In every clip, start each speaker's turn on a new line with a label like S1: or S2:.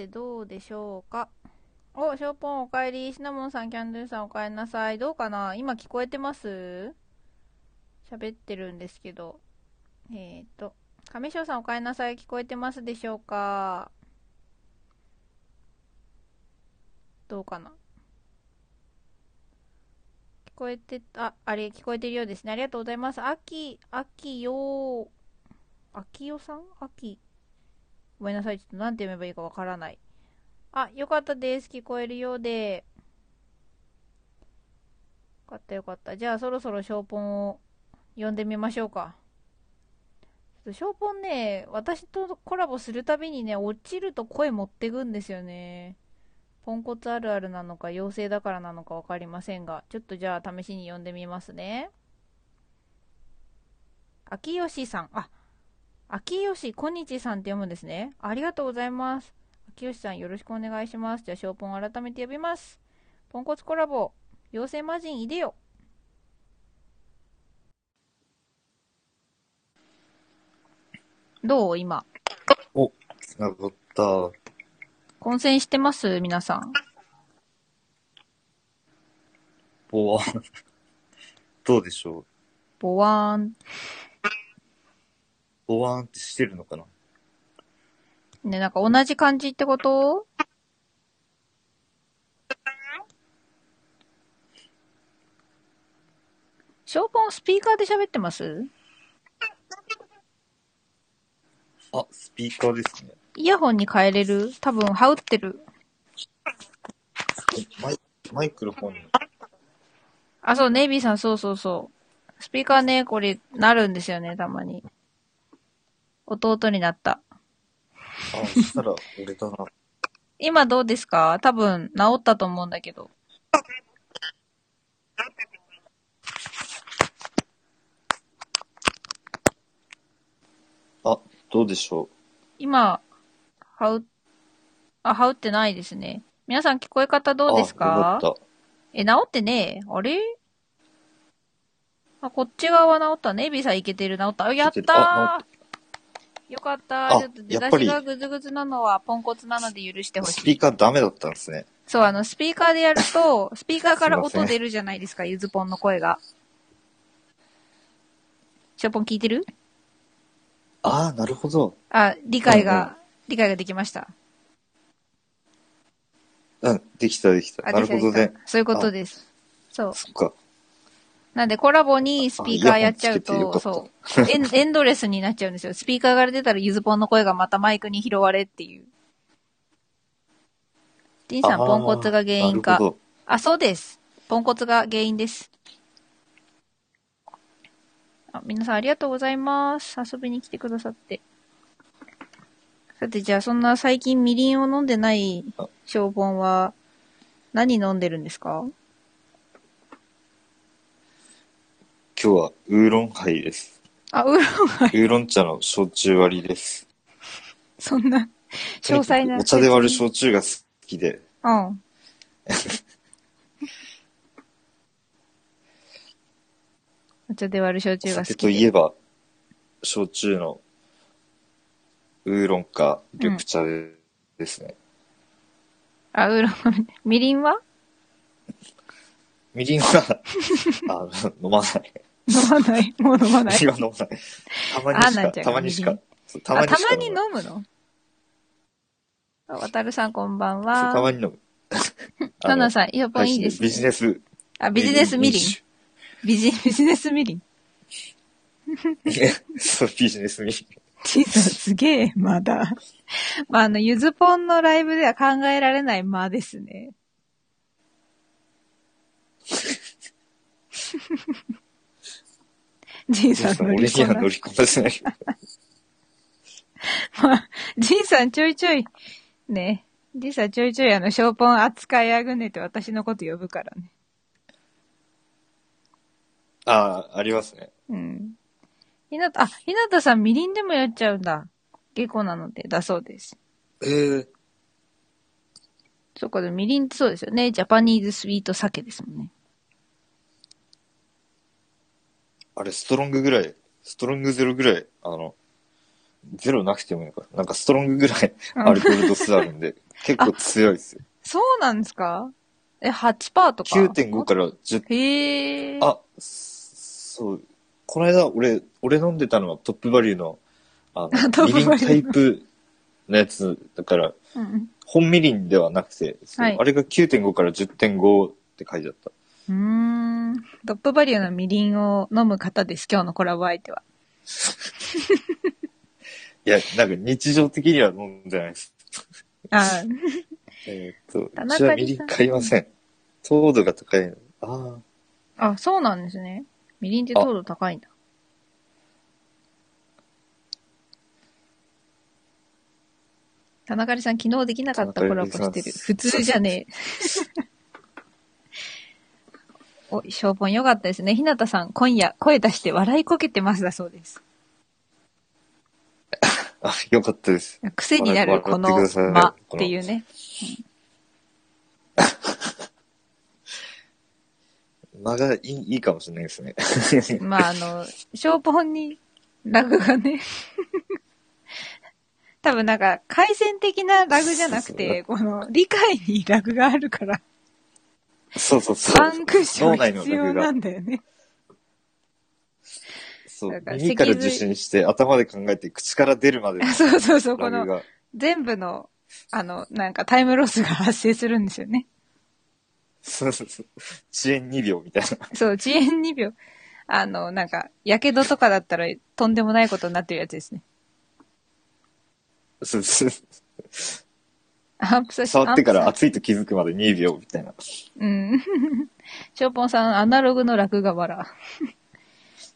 S1: てどうでしょうか？お、ショーポンおかえり。シナモンさん、キャンドゥさんおかえりなさい。どうかな？今聞こえてます？喋ってるんですけど。えっ、ー、と、上翔さんおかえりなさい。聞こえてますでしょうか？どうかな？聞こえて、あ、あれ、聞こえてるようですね。ありがとうございます。あき、あきよあきよさん？あき。ごめんなさい。ちょっと何て読めばいいかわからない。あ、よかったです。聞こえるようで。よかったよかった。じゃあそろそろショーポンを呼んでみましょうか。ちょっとショーポンね、私とコラボするたびにね、落ちると声持ってくんですよね。ポンコツあるあるなのか、妖精だからなのか分かりませんが、ちょっとじゃあ試しに呼んでみますね。秋吉さん。あ、秋吉こんにちさんって読むんですね。ありがとうございます。秋吉さんよろしくお願いします。じゃあ、ショーポン改めて呼びます。ポンコツコラボ、妖精魔人いでよ。どう？今。
S2: お、つながった。
S1: 混戦してます？皆さん。
S2: ぼわん。どうでしょう？
S1: ぼわーん。
S2: ボワーンってしてるのかな？
S1: ね、なんか同じ感じってこと？ショーポンスピーカーで喋ってます？
S2: あ、スピーカーですね。
S1: イヤホンに変えれる？多分、羽織ってる。
S2: マイマイクロフォン
S1: あ、そう、ネイビーさん、そうそうそう。スピーカーね、これ、なるんですよね、たまに。弟になった。
S2: あ、そしたら俺だな。
S1: 今どうですか？多分治ったと思うんだけど。
S2: あ、どうでしょう？
S1: 今、はう、あ、はうってないですね。皆さん聞こえ方どうですか？
S2: か
S1: え、治ってねあれ？あ、こっち側は治ったね。エビさんいけてる、治った。あ、やったーよかった。ちょっと出だしがぐずぐずなのはポンコツなので許してほしい。
S2: スピーカーダメだったんですね。
S1: そう、あの、スピーカーでやると、スピーカーから音出るじゃないですか、ゆずぽんの声が。ショポン聞いてる？
S2: ああ、なるほど。
S1: あ、理解が、理解ができました。
S2: うん、できたできた。なるほどね。
S1: そういうことです。そう。
S2: そっか。
S1: なんでコラボにスピーカーやっちゃうと、そうエン、エンドレスになっちゃうんですよ。スピーカーから出たらゆずぽんの声がまたマイクに拾われっていう。ジンさん、ポンコツが原因か。あ、そうです。ポンコツが原因です。あ、皆さんありがとうございます。遊びに来てくださって。さて、じゃあそんな最近みりんを飲んでない消防は何飲んでるんですか？
S2: 今日はウーロンハイです。
S1: あ、ウーロンハイ。
S2: ウーロン茶の焼酎割りです。
S1: そんな、詳細な。
S2: お茶で割る焼酎が好きで。
S1: うん。お茶で割る焼酎が好きで。
S2: 酒といえば、焼酎のウーロンか緑茶で、ですね。
S1: あ、ウーロン、みりんは？
S2: みりんはあ、飲まない。
S1: 飲まない。もう飲まない。
S2: 今飲まない。たまにしか、たまにしか。
S1: たまにたまに飲むの？わたるさんこんばんは。
S2: たまに飲む。
S1: ナナさん、イヤポンいいです、
S2: ね、ビジネス。
S1: あ、ビジネスみりん。ビジ、ビジネスみりん。
S2: そう、ビジネスみりん。
S1: ちさすげえ、まだ。まあ、あの、ゆずぽんのライブでは考えられない間ですね。じいさん乗り込
S2: ん乗り込ませない。
S1: まあ、じいさんちょいちょい、ね。じいさんちょいちょいあの、ショーポン扱いあぐねって私のこと呼ぶからね。
S2: ああ、ありますね。
S1: うん。ひなた、あ、ひなたさんみりんでもやっちゃうんだ。下戸なので、だそうです。
S2: ええー。
S1: そこでみりんってそうですよね。ジャパニーズスイート酒ですもんね。
S2: あれ、ストロングぐらい、ストロングゼロぐらい、あの、ゼロなくてもいいのか。なんかストロングぐらいアルコール度数あるんで、結構強いですよ。
S1: そうなんですか？え、8%とか
S2: ？9.5から10、
S1: へえ。
S2: あ、そう。この間、俺、俺飲んでたのはトップバリューの、あ
S1: ト
S2: の、みりんタイプのやつだから、
S1: うんうん。
S2: 本みりんではなくて、
S1: はい
S2: あれが9.5から10.5って書いてあった。
S1: うーん。トップバリューのみりんを飲む方です、今日のコラボ相手は。
S2: いや、なんか日常的には飲んでないです。
S1: あ
S2: えーっと、
S1: 田中
S2: うちはみりん買いません。糖度が高いの。ああ。
S1: あ、そうなんですね。みりんって糖度高いんだ。田中里さん、昨日できなかったコラボしてる。普通じゃねえ。お、ショーポンよかったですね。ひなたさん、今夜声出して笑いこけてますだそうです。
S2: あ、よかったです。
S1: 癖になるこの間っていうね。
S2: 間がいいいいかもしれないですね。
S1: まあ、あの、ショーポンにラグがね。多分なんか、回線的なラグじゃなくて、この理解にラグがあるから、
S2: そうそうそう。
S1: ワンクッション必要なんだよね。
S2: そう
S1: だから
S2: 耳から受信して頭で考えて口から出るまでの
S1: そうそうそう、この。全部の、あの、なんかタイムロスが発生するんですよね。
S2: そうそうそう。遅延2秒みたいな。
S1: そう、遅延2秒。あの、なんか、やけどとかだったらとんでもないことになってるやつですね。
S2: そうそう
S1: アンプさ
S2: 触ってから熱いと気づくまで2秒みたいな。
S1: さうん。ショーポンさん、アナログの落が笑。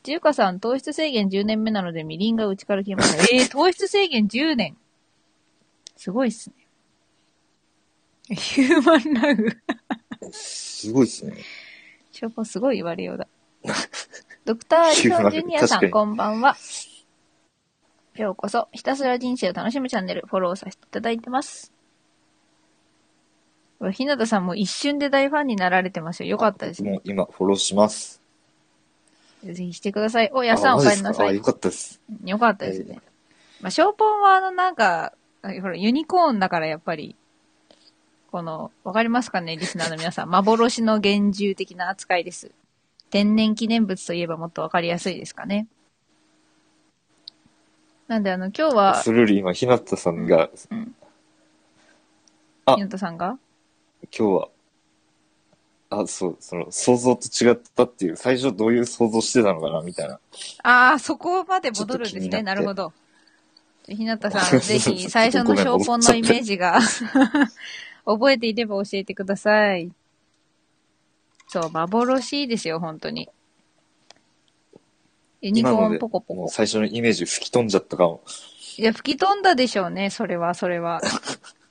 S1: ジュカさん、糖質制限10年目なので、みりんがうちから消えました。えー、糖質制限10年。すごいっすね。ヒューマンラグ。
S2: すごいですね。
S1: ショーポンすごい言われようだ。ドクターアリソンジュニアさん、こんばんは。ようこそ、ひたすら人生を楽しむチャンネル、フォローさせていただいてます。ひなたさんも一瞬で大ファンになられてますよ。よかったですね。
S2: もう今フォローします。
S1: ぜひしてください。お、やさん
S2: あ
S1: お
S2: か？あ、
S1: 帰りなさい
S2: よ。かったです。
S1: よかったですね。まあ、ショーポンはあの、なんか、あほら、ユニコーンだからやっぱり、この、わかりますかねリスナーの皆さん。幻の幻獣的な扱いです。天然記念物といえばもっとわかりやすいですかね。なんであの、今日は、
S2: それより今、ひなたさんが、
S1: うん。
S2: あ
S1: ひなたさんが？
S2: 今日は、あ、そう、その、想像と違ったっていう、最初どういう想像してたのかな、みたいな。
S1: ああ、そこまで戻るんですね。
S2: な
S1: なるほど。ひなたさん、ぜひ最初のショーポンのイメージが 覚えていれば教えてください。そう、幻ですよ、本当に。ユニコーンポコポコ。
S2: 最初のイメージ吹き飛んじゃったかも。
S1: いや、吹き飛んだでしょうね、それは、それは。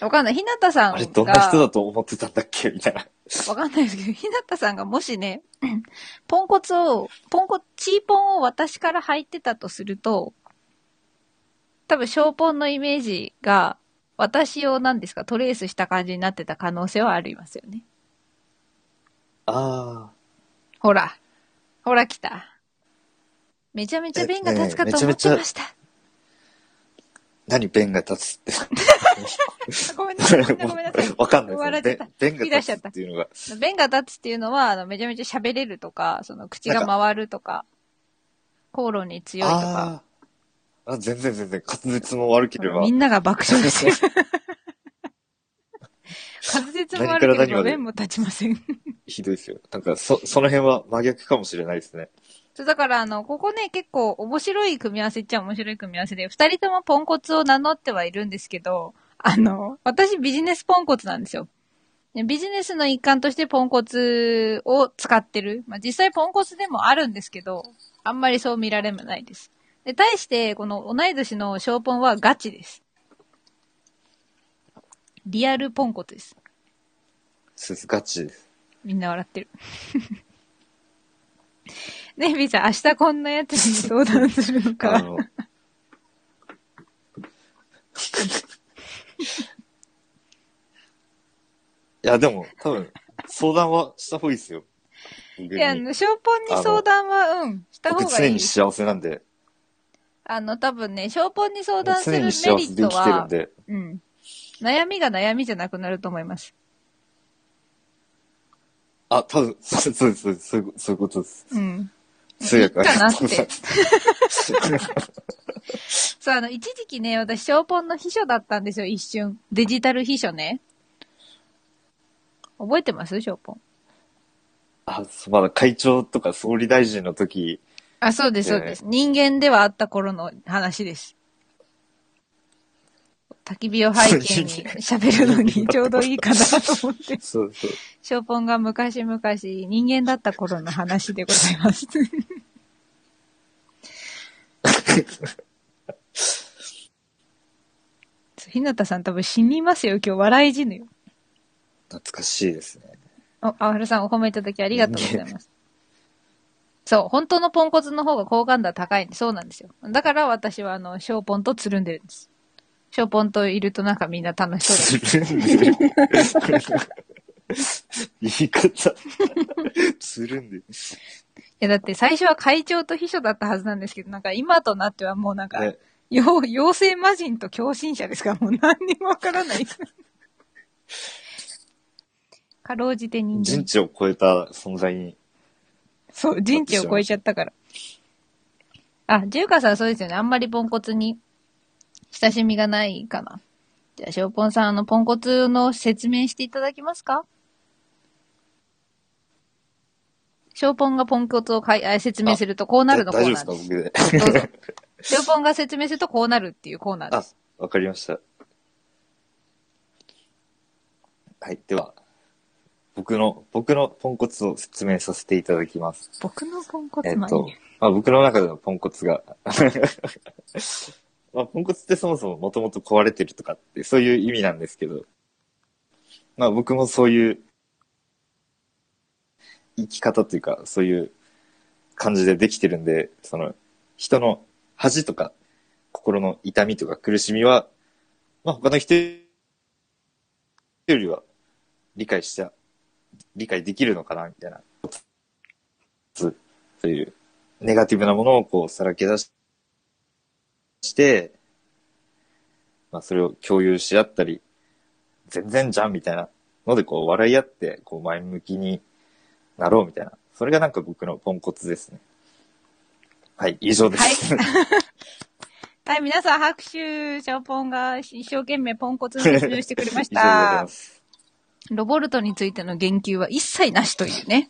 S1: わかんない。ひなたさんが。
S2: あれ、どんな人だと思ってたんだっけ？みたいな。
S1: わかんないですけど、ひなたさんがもしね、ポンコツを、ポンコ、チーポンを私から入ってたとすると、多分、ショーポンのイメージが、私を何ですか、トレースした感じになってた可能性はありますよね。
S2: あ
S1: ほら。ほら来た。めちゃめちゃ弁が立つかと思ってました。
S2: ー、何弁が立つって。
S1: ごめんなさい。ごめんなさい。
S2: わかんないですね。弁弁が立つっていうのが。
S1: 弁が立つっていうのは、あの、めちゃめちゃ喋れるとか、その、口が回るとか、口論に強いとか。
S2: あ全然全然、滑舌も悪ければ
S1: み。んなが爆笑してる。滑舌も悪ければ弁も立ちません。
S2: ひどいですよ。なんか、そ、その辺は真逆かもしれないですね。
S1: そうだから、あの、ここね、結構面白い組み合わせっちゃ面白い組み合わせで、二人ともポンコツを名乗ってはいるんですけど、あの、私ビジネスポンコツなんですよ。でビジネスの一環としてポンコツを使ってる。まあ、実際ポンコツでもあるんですけど、あんまりそう見られないです。で、対して、この同い年のショーポンはガチです。リアルポンコツです。
S2: す、ガチです。
S1: みんな笑ってる。ねえ、ビーさん、明日こんなやつに相談するの
S2: あ
S1: か。
S2: の、いや、でも、多分、相談はした方がいいですよ。僕
S1: いや、あ
S2: に
S1: の、ショーポンに相談は、うん、した方
S2: 僕常に
S1: がいいです。
S2: 幸せなんで、
S1: あの、多分ね、ショーポンに相談するメリ
S2: 常に幸せ
S1: ット
S2: で生きてるん
S1: は、
S2: で、
S1: うん。悩みが悩みじゃなくなると思います。
S2: あ、多分、そうそうそういうそういうことです。
S1: うん。
S2: 通訳
S1: かなって そう、あの、一時期ね、私、ショーポンの秘書だったんですよ、一瞬。デジタル秘書ね。覚えてます？ショーポン。
S2: あ、そうまだ会長とか総理大臣の時、
S1: あ、そうです、そうです。人間ではあった頃の話です。焚き火を背景に喋るのに ちょうどいいかなと思って。
S2: そうそう。
S1: ショーポンが昔々人間だった頃の話でございます。ひなたさん多分死にますよ。今日笑い死ぬよ。
S2: 懐かしいですね。
S1: お、あわるさんお褒めいただきありがとうございます。そう、本当のポンコツの方が好感度は高いそうなんですよ。だから私はあの、ショーポンとつるんでるんです。ショーポンといるとなんかみんな楽しそうだ。
S2: つるんでる。言い方。つるんでる。
S1: いや、だって最初は会長と秘書だったはずなんですけど、なんか今となってはもうなんか、
S2: ね
S1: 妖妖精魔人と共振者ですから、もう何にもわからない。かろうじて人間。
S2: 人知を超えた存在に。
S1: そう、人知を超えちゃったから。あ、ジューカさんそうですよね。あんまりポンコツに親しみがないかな。じゃあ、ショーポンさん、あの、ポンコツの説明していただけますか？ショーポンがポンコツをかいあ説明するとこうなるのコー
S2: 大
S1: ナーで。
S2: 丈夫ですすか僕で。
S1: ショーポンが説明するとこうなるっていうコーナーです。
S2: わかりました。はい。では、僕の、僕のポンコツを説明させていただきます。
S1: 僕のポンコツ
S2: えっと
S1: まあ
S2: 僕の中でのポンコツが、まあポンコツってそもそももともと壊れてるとかってそういう意味なんですけど、まあ僕もそういう生き方というか、そういう感じでできてるんで、その人の恥とか心の痛みとか苦しみは、まあ他の人よりは理解しちゃ、理解できるのかなみたいな。そういうネガティブなものをこうさらけ出してして、まあそれを共有し合ったり、全然じゃんみたいなのでこう笑い合ってこう前向きになろうみたいな。それがなんか僕のポンコツですね。はい、以上です。
S1: はい、皆さん拍手。ショーポンが一生懸命ポンコツの説明をしてくれました。ロボルトについての言及は一切なしというね。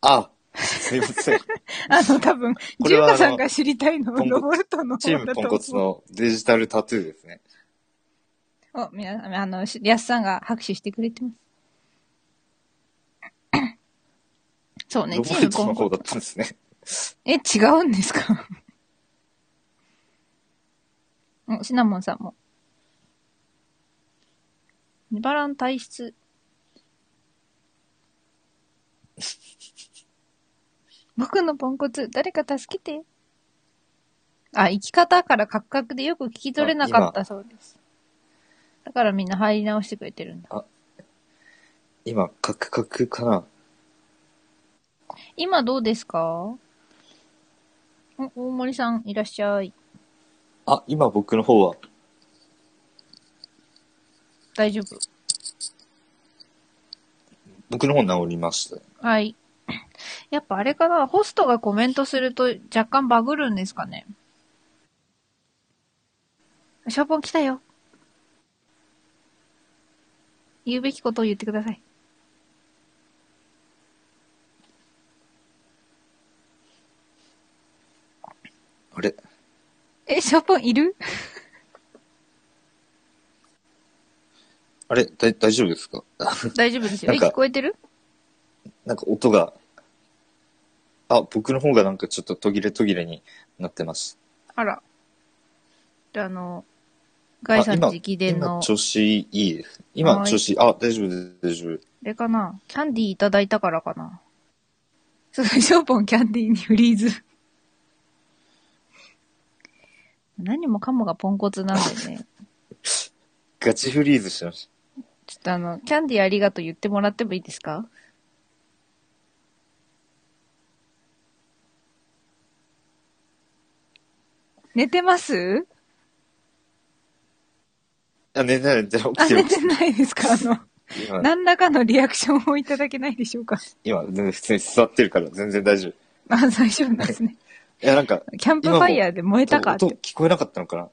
S2: あ、すいません。
S1: あの、多分、ジューカさんが知りたいのはロボルトの
S2: チームポンコツ。のデジタルタトゥーですね。
S1: お、皆さん、あの、しリャスさんが拍手してくれてます。そうね、チームポ
S2: トの方だっ
S1: ンコツ。
S2: たんですね。
S1: え、違うんですか？お、シナモンさんも。ネバラン体質。僕のポンコツ、誰か助けて。あ、生き方からカクカクでよく聞き取れなかったそうです。だからみんな入り直してくれてるんだ。
S2: 今、カクカクかな
S1: 今どうですか？お、大森さんいらっしゃい。
S2: あ、今僕の方は、
S1: 大丈夫。
S2: 僕の方治りました。
S1: はい。やっぱあれかな、ホストがコメントすると若干バグるんですかね？ショーポン来たよ。言うべきことを言ってください。
S2: あれ？
S1: え、ショーポンいる？
S2: あれ？だ大丈夫ですか？
S1: 大丈夫ですよ。え、聞こえてる？
S2: なんか音が、あ、僕の方がなんかちょっと途切れ途切れになってます。
S1: あら。じゃあ、あの、ガイさん
S2: 今
S1: 直伝の
S2: 今、調子いい？です。今
S1: はい
S2: 調子いい？あ、大丈夫です、大丈夫。
S1: あれかな？キャンディーいただいたからかなそう、ショーポンキャンディーにフリーズ。何もかもがポンコツなんでね。
S2: ガチフリーズしてまし
S1: ちょっとあの、キャンディーありがとう言ってもらってもいいですか？寝てます？
S2: あ、寝てない、寝てない。起
S1: あ、
S2: きて
S1: てないですか？あの、
S2: 今、
S1: 何らかのリアクションをいただけないでしょうか？
S2: 今、全然普通に座ってるから全然大丈夫。い
S1: あ、大丈夫なんですね。
S2: や、なんか、
S1: キャンプファイヤーで燃えたかっ
S2: 音
S1: て。
S2: 聞こえなかったのかな？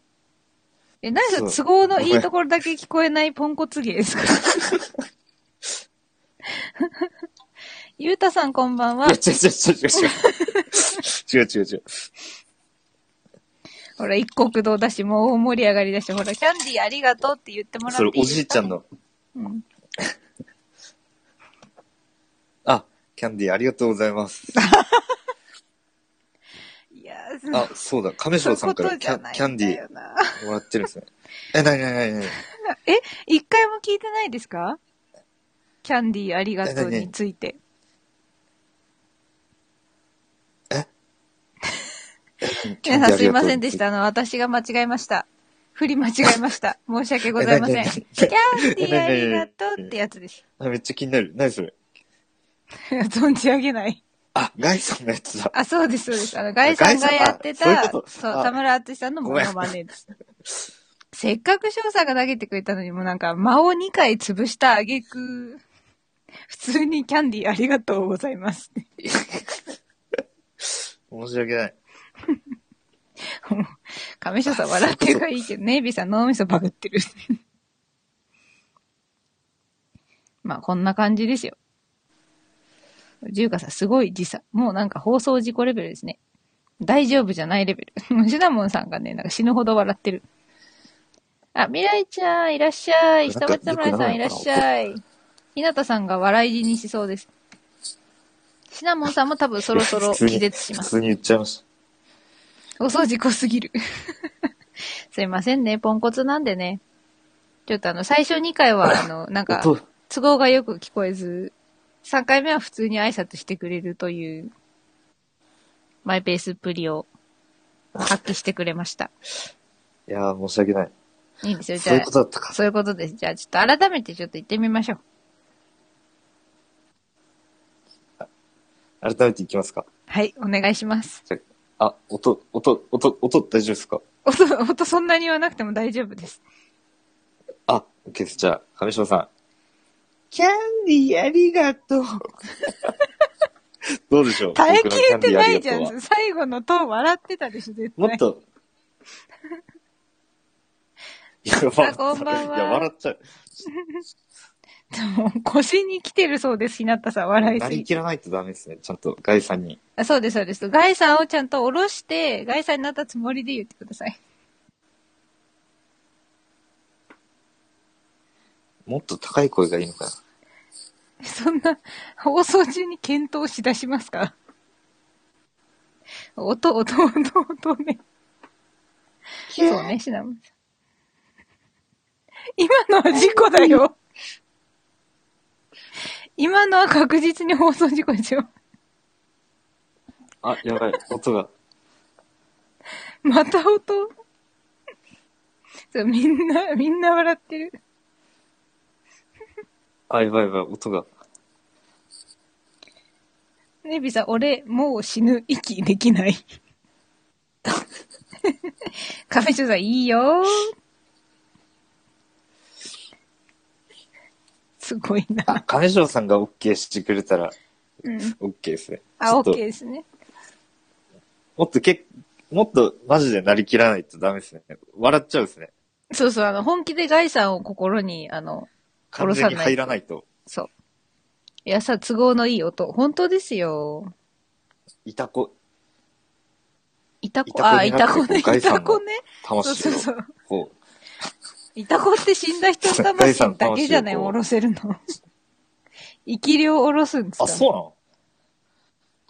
S1: え、何それ
S2: そう
S1: 都合のいいところだけ聞こえないポンコツ芸ですか？ゆうたさんこんばんは
S2: 違う違う違う違う。違う違う違う。
S1: ほら、一国道だし、もう大盛り上がりだし、ほら、キャンディーありがとうって言ってもらって
S2: それ
S1: いいです
S2: じいちゃん。の、
S1: うん。
S2: あ、キャンディーありがとうございます。
S1: いや
S2: あ、そうだ、亀
S1: そういうこ
S2: 翔さんから
S1: とじゃない
S2: キャンキャンディ。ーもらってるんですね。え、なになになになに
S1: 一回も聞いてないですか？キャンディーありがとうについて。皆さんすいませんでし。た。あの、私が間違えました。振り間違えました。申し訳ございません。キャンディーありがとうってやつです。
S2: あめっちゃ気になる。何それ？
S1: 存じ上げない。
S2: あ、ガイさんのやつだ。
S1: あ、そうです、そうです。あの、ガイさんがやってた、
S2: そう
S1: 田村淳さんのモノマネです。せっかく翔さんが投げてくれたのに、もうなんか、間を2回潰した挙句、普通にキャンディーありがとうございます。
S2: 申し訳ない。
S1: 亀翔さん笑ってるからいいけど、ネイビーさん脳みそバグってる。まあ、こんな感じですよ。ジュウカさん、すごい時差。もうなんか放送事故レベルですね。大丈夫じゃないレベル。シナモンさんがね、なんか死ぬほど笑ってる。あ、未来ちゃん、いらっしゃい。下町侍さん、いらっしゃい。ひなたさんが笑い死にしそうです。シナモンさんも多分そろそろ気絶します。
S2: 普通に言っちゃいまし
S1: お掃除濃すぎる。すいませんね、ポンコツなんでね。ちょっとあの、最初2回は、あの、なん
S2: た。
S1: か、
S2: 音、
S1: 都合がよく聞こえず、3回目は普通に挨拶してくれるという、マイペースっぷりを発揮してくれました。
S2: いやー、申し訳ない。
S1: いいんですよ。じ
S2: そういう
S1: ゃあ、
S2: ことだったか。
S1: そういうことです。じゃあ、ちょっと改めてちょっと言ってみましょう。
S2: 改めていきますか。
S1: はい、お願いします。
S2: あ、音、音、音、音大丈夫ですか？
S1: 音、音そんなに言わなくても大丈夫です。
S2: あ、OK です。じゃあ、上翔さん。キャンディーありがとう。どうでしょう？
S1: 耐えきれてないじゃん。最後のと笑ってたでしょ、絶対。
S2: もっと。いや、笑っ
S1: こんばんはい
S2: や、笑っちゃう。
S1: で も腰に来てるそうです、ひなたさん、笑い
S2: な
S1: すぎて。
S2: りきらないとダメですね。ちゃんと、ガイさんに。
S1: あそうです、そうです。ガイさんをちゃんと下ろして、ガイさんになったつもりで言ってください。
S2: もっと高い声がいいのかな。
S1: そんな、放送中に検討しだしますか？音、音、音、音ね。そうね、シナモンさん。今のは事故だよ。今のは確実に放送事故ですよ。
S2: あ、やばい。音が。
S1: また音？そう、みんな、みんな笑ってる。
S2: あ、やばいやばい。音が。
S1: ネビさん、俺、もう死ぬ、息できない。カフェショさん、いいよすごいな。
S2: あ、亀翔さんが OK してくれたら
S1: うん。
S2: OK ですね。
S1: あ、
S2: ちょっと
S1: OK ですね。
S2: もっとけもっとマジでなりきらないとダメですね。笑っちゃうですね。
S1: そうそう、あの、本気でガイさんを心に、あの、
S2: 完全に入らないと。
S1: そう。いやさ、都合のいい音。本当ですよ。
S2: いたこ、
S1: いたこ、
S2: いたこ
S1: あ、い
S2: になって
S1: たこね、い
S2: こうガイさんの
S1: たこね。そうそうそう。
S2: こ
S1: いたこって死んだ人の魂だけじゃない、
S2: ガイさんの魂をこう
S1: 下ろせるの。生き量を下ろすんです
S2: う。
S1: か？
S2: あ、そうなの？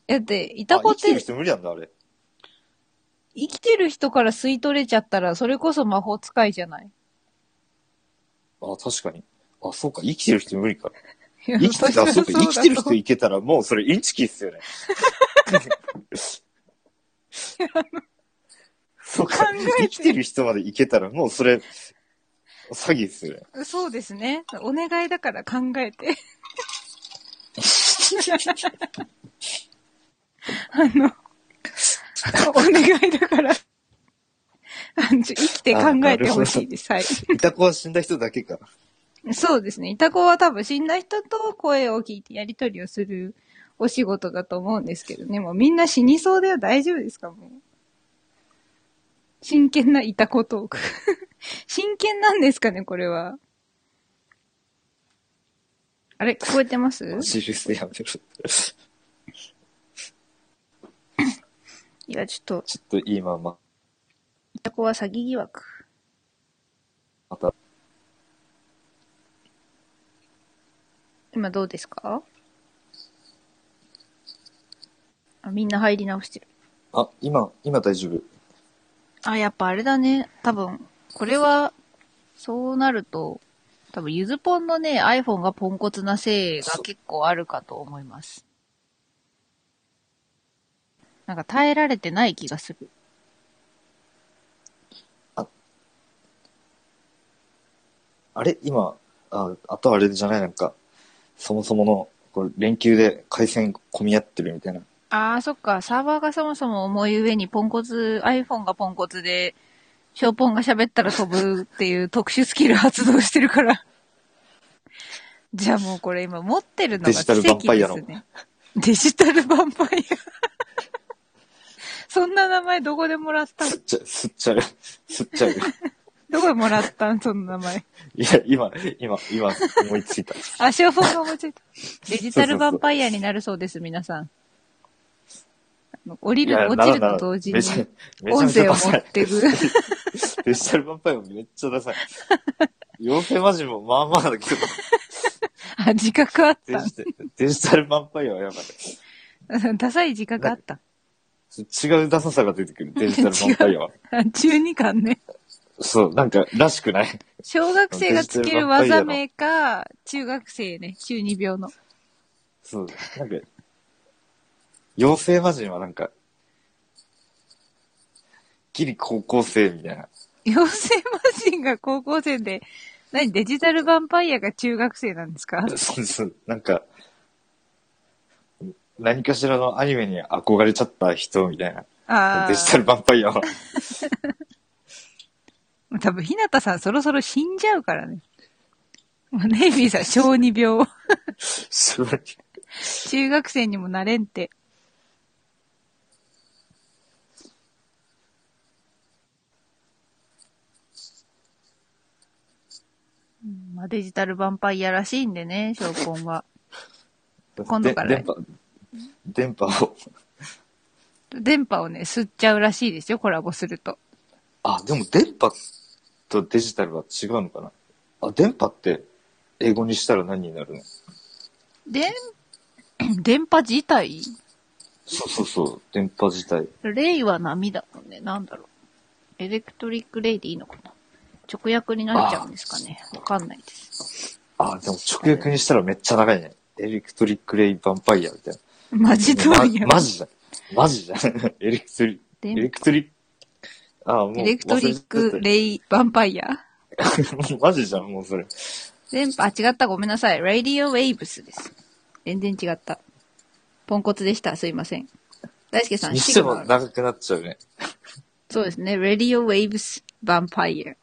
S1: だって、いたこって
S2: あ生きてる人無理なんだ、あれ。
S1: 生きてる人から吸い取れちゃったら、それこそ魔法使いじゃない？
S2: あ、確かに。あ、そうか。生きてる人無理か。
S1: 生
S2: 生きてた、そうか。生きてる人いけたら、もうそれインチキっすよね。そうか。生きてる人までいけたら、もうそれ、詐欺っすよね。
S1: そうですね。お願いだから考えて。あの、お願いだから。生きて考えてほしいです。はい。
S2: いた子は死んだ人だけか。
S1: そうですね。イタコは多分死んだ人と声を聞いてやり取りをするお仕事だと思うんですけどね。もうみんな死にそうでは大丈夫ですか？もう。真剣なイタコトーク。真剣なんですかね、これは。あれ聞こえてます？
S2: シリウスでやめろ。
S1: いや、ちょっと、
S2: ちょっと今、ま、
S1: イタコは詐欺疑惑。
S2: また、
S1: 今どうですか？あ、みんな入り直してる。
S2: あ、今、今大丈夫。
S1: あ、やっぱあれだね。多分、これは、そうなると、多分、ゆずぽんのね、iPhone がポンコツなせいが結構あるかと思います。なんか耐えられてない気がする。
S2: あれ？今、あ、あとあれじゃない？なんか、そもそもの、これ連休で回線混み合ってるみたいな。
S1: あー、そっか。サーバーがそもそも重い上にポンコツ、iPhone がポンコツで、ショーポンが喋ったら飛ぶっていう特殊スキル発動してるから。じゃあもうこれ今持ってるのが奇跡です
S2: デジタルヴァンパイアの
S1: ね。デジタルヴァンパイア。そんな名前どこでもらったん
S2: 吸っちゃう、吸っちゃう、吸っちゃう。
S1: どこでもらったん？その名前。
S2: いや、今、今、今、思いついた。
S1: あ、ショーポンが思いついた。デジタルヴァンパイアになるそうです、皆さん。降りる、落ちると同時に音声を。持ってく。
S2: デジタルヴァンパイアめっちゃダサい。妖精マジもまあまあだけど、
S1: あ、自覚あった
S2: デジ。タデジタルヴァンパイアはやばい。
S1: ダサい自覚あった。
S2: 違うダサさが出てくる、デジタルヴァンパイアは。
S1: あ中二感ね。
S2: そう、なんか、らしくない。
S1: 小学生がつける技名か、中学生ね、中二病の。
S2: そう、なんか、妖精魔人はなんか、ギリ高校生みたいな。
S1: 妖精魔人が高校生で、何デジタルヴァンパイアが中学生なんですか？
S2: そうそう、なんか、何かしらのアニメに憧れちゃった人みたいな。
S1: あ
S2: デジタルヴァンパイアは。
S1: あ。多分、ひなたさんそろそろ死んじゃうからね。もうネイビーさん小児病。中学生にもなれんて。まあ、デジタルヴァンパイアらしいんでね、ショーポンは。今度から
S2: で電波、電波を。
S1: 電波をね、吸っちゃうらしいですよ、コラボすると。
S2: あ、でも電波とデジタルは違うのかな？あ、電波って英語にしたら何になるの？
S1: 電、電波自体？
S2: そうそうそう、電波自体。
S1: レイは波だもんね。なんだろう。エレクトリックレイでいいのかな？直訳になっちゃうんですかね。わかんないです。
S2: あ、でも直訳にしたらめっちゃ長いね。エレクトリックレイヴァンパイアみたい
S1: マジど
S2: な。
S1: う？や
S2: ま、マジじゃん。マジじゃん。エレクトリ、エ
S1: 電
S2: レクトリック、あ、もう。
S1: エレクトリックレイヴァンパイア？
S2: マジじゃん、もうそれ。
S1: 電波、あ、違った。ごめんなさい。ラディオウェイブスです。全然違った。ポンコツでした。すいません。大輔さん、
S2: にしても長くなっちゃうね。
S1: そうですね。ラディオウェイブスヴァンパイア。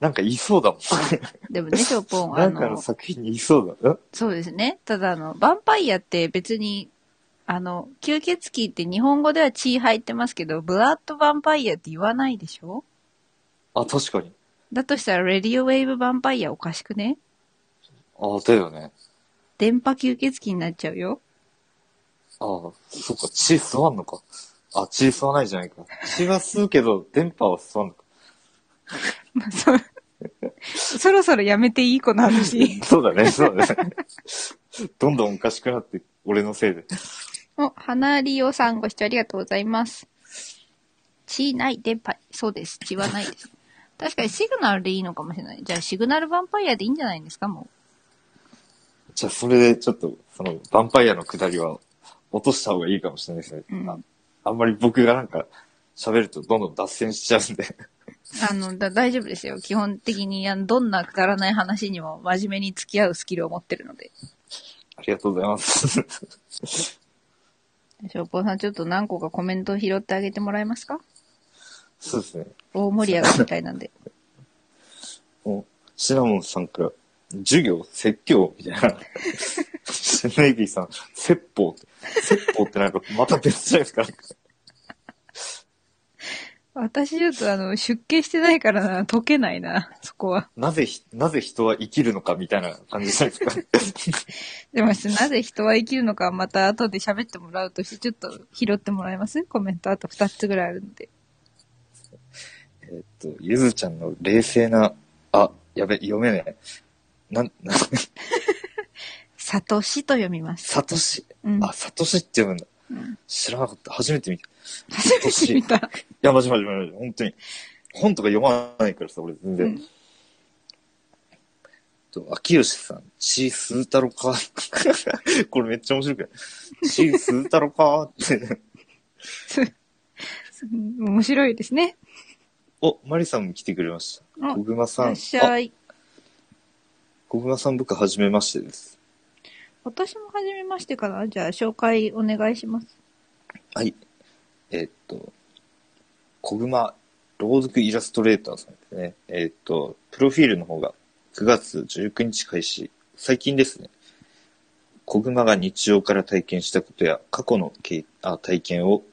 S2: なんか言いそうだもん。
S1: でもね、ショーポン、あ
S2: なんかの
S1: の、
S2: 作品に言いそうだ。ん
S1: そうですね。ただ、あの、ヴァンパイアって別に、あの、吸血鬼って日本語では血入ってますけど、ブラッドヴァンパイアって言わないでしょ？
S2: あ、確かに。
S1: だとしたら、レディオウェイブヴァンパイアおかしくね？
S2: あ、だよね。
S1: 電波吸血鬼になっちゃうよ。
S2: あそっか、血吸わんのか。あ、血吸わないじゃないか。血は吸うけど、電波は吸わんのか。
S1: まあそうそろそろやめていいこの話。
S2: そうだね、そうだね。どんどんおかしくなって、俺のせいで。
S1: お、花リオさんご視聴ありがとうございます。血ない電波。そうです。血はないです。確かにシグナルでいいのかもしれない。じゃあシグナルヴァンパイアでいいんじゃないですかも
S2: じゃあ、それでちょっと、その、ヴァンパイアの下りは、落とした方がいいかもしれないですね。
S1: う。うん。
S2: ああんまり僕がなんか、喋るとどんどん脱線しちゃうんで。
S1: あの、だ大丈夫ですよ。基本的に、あの、どんなくだらない話にも真面目に付き合うスキルを持ってるので。
S2: ありがとうございます。
S1: しょうぽうさん、ちょっと何個かコメントを拾ってあげてもらえますか？
S2: そうですね。
S1: 大盛り上がりみたいなんで。
S2: シナモンさんから、授業、説教みたいな。シネギーさん、説法って。説法ってなんかまた別じゃないですか。
S1: 私ちょっとあの、出家してないからな、解けないな、そこは。
S2: なぜひ、なぜ人は生きるのかみたいな感じじゃないですか。
S1: でも、なぜ人は生きるのか、また後で喋ってもらうとして、ちょっと拾ってもらえます？コメントあと2つぐらいあるんで。
S2: えっと、ゆずちゃんの冷静な、あ、やべ、読めねえ。なん、な、
S1: サトシと読みます。
S2: サトシ。
S1: うん？
S2: あ、サトシって読むんだ。
S1: うん
S2: 知らなかった。初めて見た。い
S1: 初めて見た。
S2: や、マジマジマジ。本当に。本とか読まないからさ、俺全然。
S1: うん
S2: と、秋吉さん、ちーすーたろか。これめっちゃ面白くない？ちーすーたろかって。
S1: 面白いですね。
S2: お、マリさんも来てくれました。
S1: お
S2: 小熊さん。
S1: いらっしゃい。
S2: あ小熊さん僕はじめましてです。
S1: 私も初めましてかな。じゃあ、紹介お願いします。
S2: はい。えーっと、小熊朗読イラストレーターさんですね。えーっと、プロフィールの方が9月19日開始。最近ですね。小熊が日常から体験したことや過去の経あ体験を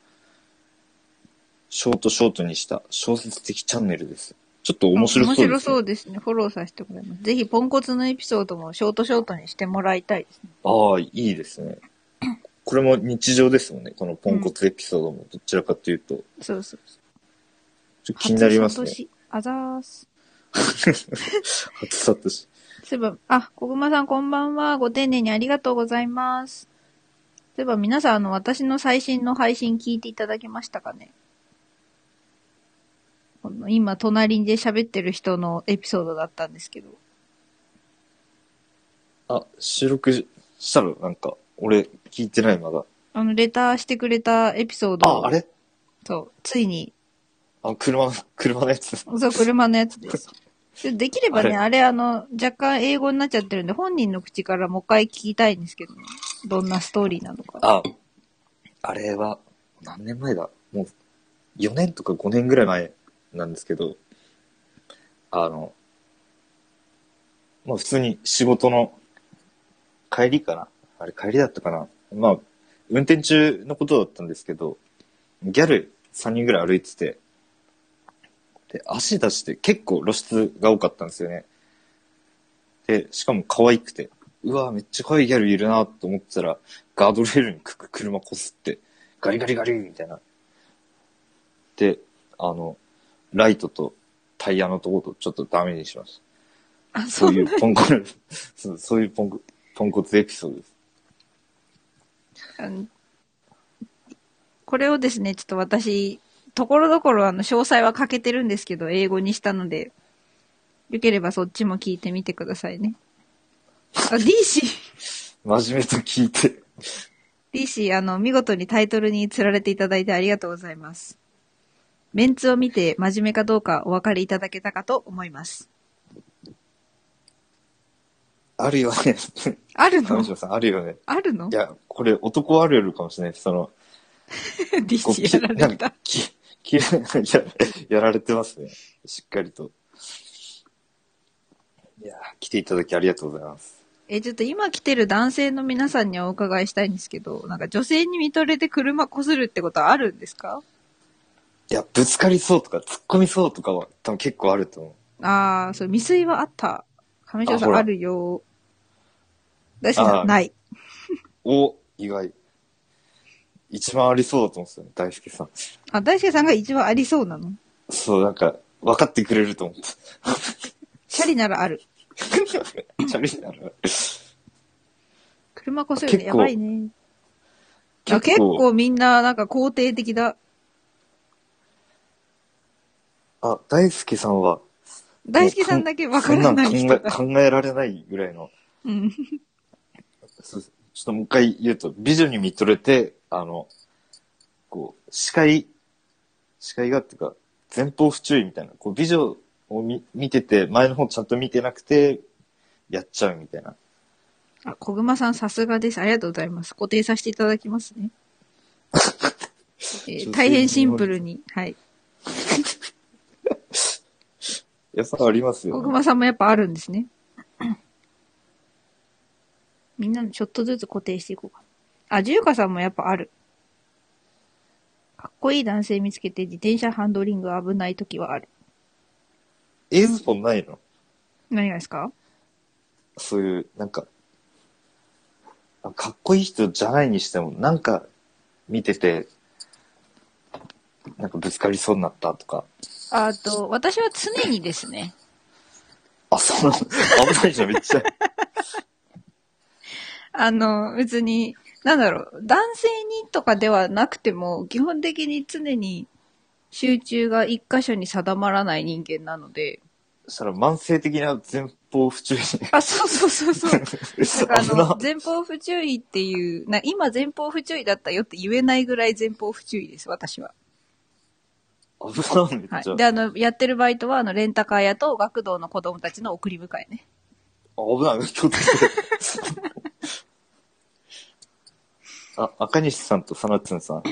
S2: ショートショートにした小説的チャンネルです。ちょっと面白そうです、ね。
S1: 面白そうですね。フォローさせてもらいます。ぜひ、ポンコツのエピソードもショートショートにしてもらいたいですね。
S2: ああ、いいですね。これも日常ですもんね。このポンコツエピソードもどちらかというと。
S1: そうそうそう。
S2: ちょっと気になりますね。
S1: 初あざーす。
S2: 初サトシ。
S1: そういえば、あ、小熊さんこんばんは。ご丁寧にありがとうございます。そういえば皆さん、あの、私の最新の配信聞いていただけましたかね？この今、隣で喋ってる人のエピソードだったんですけど。
S2: あ、収録したらなんか、俺聞いてないまだ。
S1: あの、レターしてくれたエピソードを
S2: あ、あれ？
S1: そう、ついに、
S2: あ、車の、車のやつ。
S1: そう、車のやつです。でできればね、
S2: あ
S1: あれ、あの、若干英語になっちゃってるんで、本人の口からもう一回聞きたいんですけどね。どんなストーリーなのか。
S2: あ、あれは、何年前だ？もう、4年とか5年ぐらい前なんですけど、あの、まあ普通に仕事の帰りかな？あれ帰りだったかな？まあ、運転中のことだったんですけど、ギャル3人ぐらい歩いてて、で、足出して結構露出が多かったんですよね。で、しかも可愛くて、うわめっちゃ可愛いギャルいるなと思ってたら、ガードレールにくく車こすって、ガリガリガリみたいな。で、あの、ライトとタイヤのところとちょっとダメにしました。
S1: あ、
S2: そういうポンコツ、そうそういうポンコポンコツエピソードです。
S1: あのこれをですね、ちょっと私、ところどころあの、詳細は欠けてるんですけど、英語にしたので、よければそっちも聞いてみてくださいね。あ、DC!
S2: 真面目と聞いて。
S1: DC、あの、見事にタイトルに釣られていただいてありがとうございます。メンツを見て真面目かどうかお分かりいただけたかと思います。
S2: あるよね。
S1: あるの？
S2: 上島さん、あるよね。
S1: あるの？
S2: いや、これ男あるあるかもしれないです。その、こう
S1: ?DC やられた。
S2: ききややられてますね。しっかりと。いや、来ていただきありがとうございます。
S1: え、ちょっと今来てる男性の皆さんにはお伺いしたいんですけど、なんか女性に見とれて車こするってことはあるんですか？
S2: いや、ぶつかりそうとか、突っ込みそうとかは多分結構あると思う。
S1: ああ、そう、未遂はあった。上条さ
S2: あほら
S1: んあるよ。大好き
S2: あー
S1: さん、ない。
S2: お、意外。一番ありそうだと思うんですよね、大輔さん。
S1: あ、大輔さんが一番ありそうなの？
S2: そう、なんか、分かってくれると思って。
S1: チャリならある。
S2: チャリなら。
S1: 車こするの
S2: 結構
S1: やばいね。あ結構みんななんか肯定的だ。
S2: あ、大輔さんは、
S1: 大輔さんだけわからない人
S2: 考え考えられないぐらいの。
S1: うん。
S2: そうちょっともう一回言うと、美女に見とれて、あの、こう、視界、視界がっていうか、前方不注意みたいな、こう、美女を見見てて、前の方ちゃんと見てなくて、やっちゃうみたいな。
S1: あ、小熊さんさすがです。ありがとうございます。固定させていただきますね。えー大変シンプルに。はい。
S2: やっぱありますよ、
S1: 小
S2: ね。
S1: 熊さんもやっぱあるんですね。みんなちょっとずつ固定していこうか。あ、ジューカさんもやっぱある。かっこいい男性見つけて自転車ハンドリング危ない時はある。
S2: エイズポンないの？
S1: 何がですか？
S2: そういう、なんか、あかっこいい人じゃないにしても、なんか見てて、なんかぶつかりそうになったとか。
S1: あと、私は常にですね。
S2: あ、そうなの危ないじゃん、めっちゃ。
S1: あの、別に、なんだろう、男性にとかではなくても、基本的に常に集中が一箇所に定まらない人間なので、
S2: そしたら慢性的な前方不注意。
S1: あ、そうそうそうそう。
S2: 嘘
S1: なんかあの前方不注意っていう、な今前方不注意だったよって言えないぐらい前方不注意です、私は。はい。で、あの、やってるバイトは、あの、レンタカー屋と学童の子供たちの送り迎えね。
S2: 危ない、気をつけて。あ、赤西さんとサナツンさん。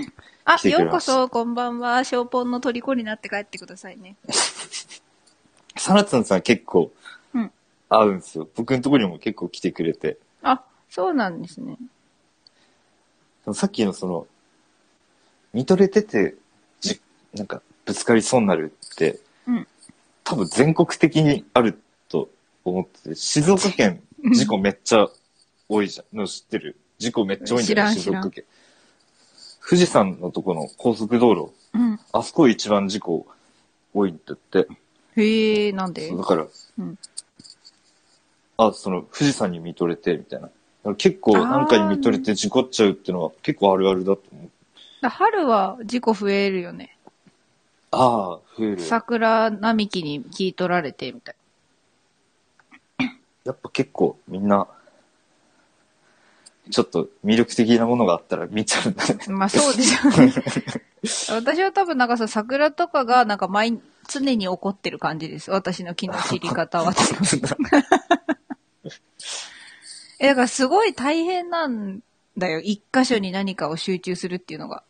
S1: あようこそ、こんばんは。ショーポンの虜になって帰ってくださいね。
S2: サナツンさん結構
S1: うん、
S2: 会うんですよ。僕のところにも結構来てくれて。
S1: あ、そうなんですね。
S2: さっきのその、見とれてて、じ、なんか、ぶつかりそうになるって、
S1: うん
S2: 多分全国的にあると思ってて、静岡県事故めっちゃ多いじゃん。の知ってる？事故めっちゃ多いんだよ静岡県。富士山のとこの高速道路、
S1: うん。
S2: あそこ一番事故多いんだって。
S1: へえ、なんで？
S2: そうだから、
S1: うん
S2: あ、その、富士山に見とれて、みたいな。だから結構、なんかに見とれて事故っちゃうっていうのは結構あるあるだと思う。
S1: だ春は事故増えるよね。
S2: ああ、増える。
S1: 桜並木に聞い取られてみたい。
S2: やっぱ結構みんな、ちょっと魅力的なものがあったら見ちゃうんだね。
S1: まあそうでしょうね。私は多分なんかさ、桜とかがなんか毎、常に起こってる感じです。私の気の知り方は。え、だからすごい大変なんだよ。一箇所に何かを集中するっていうのが。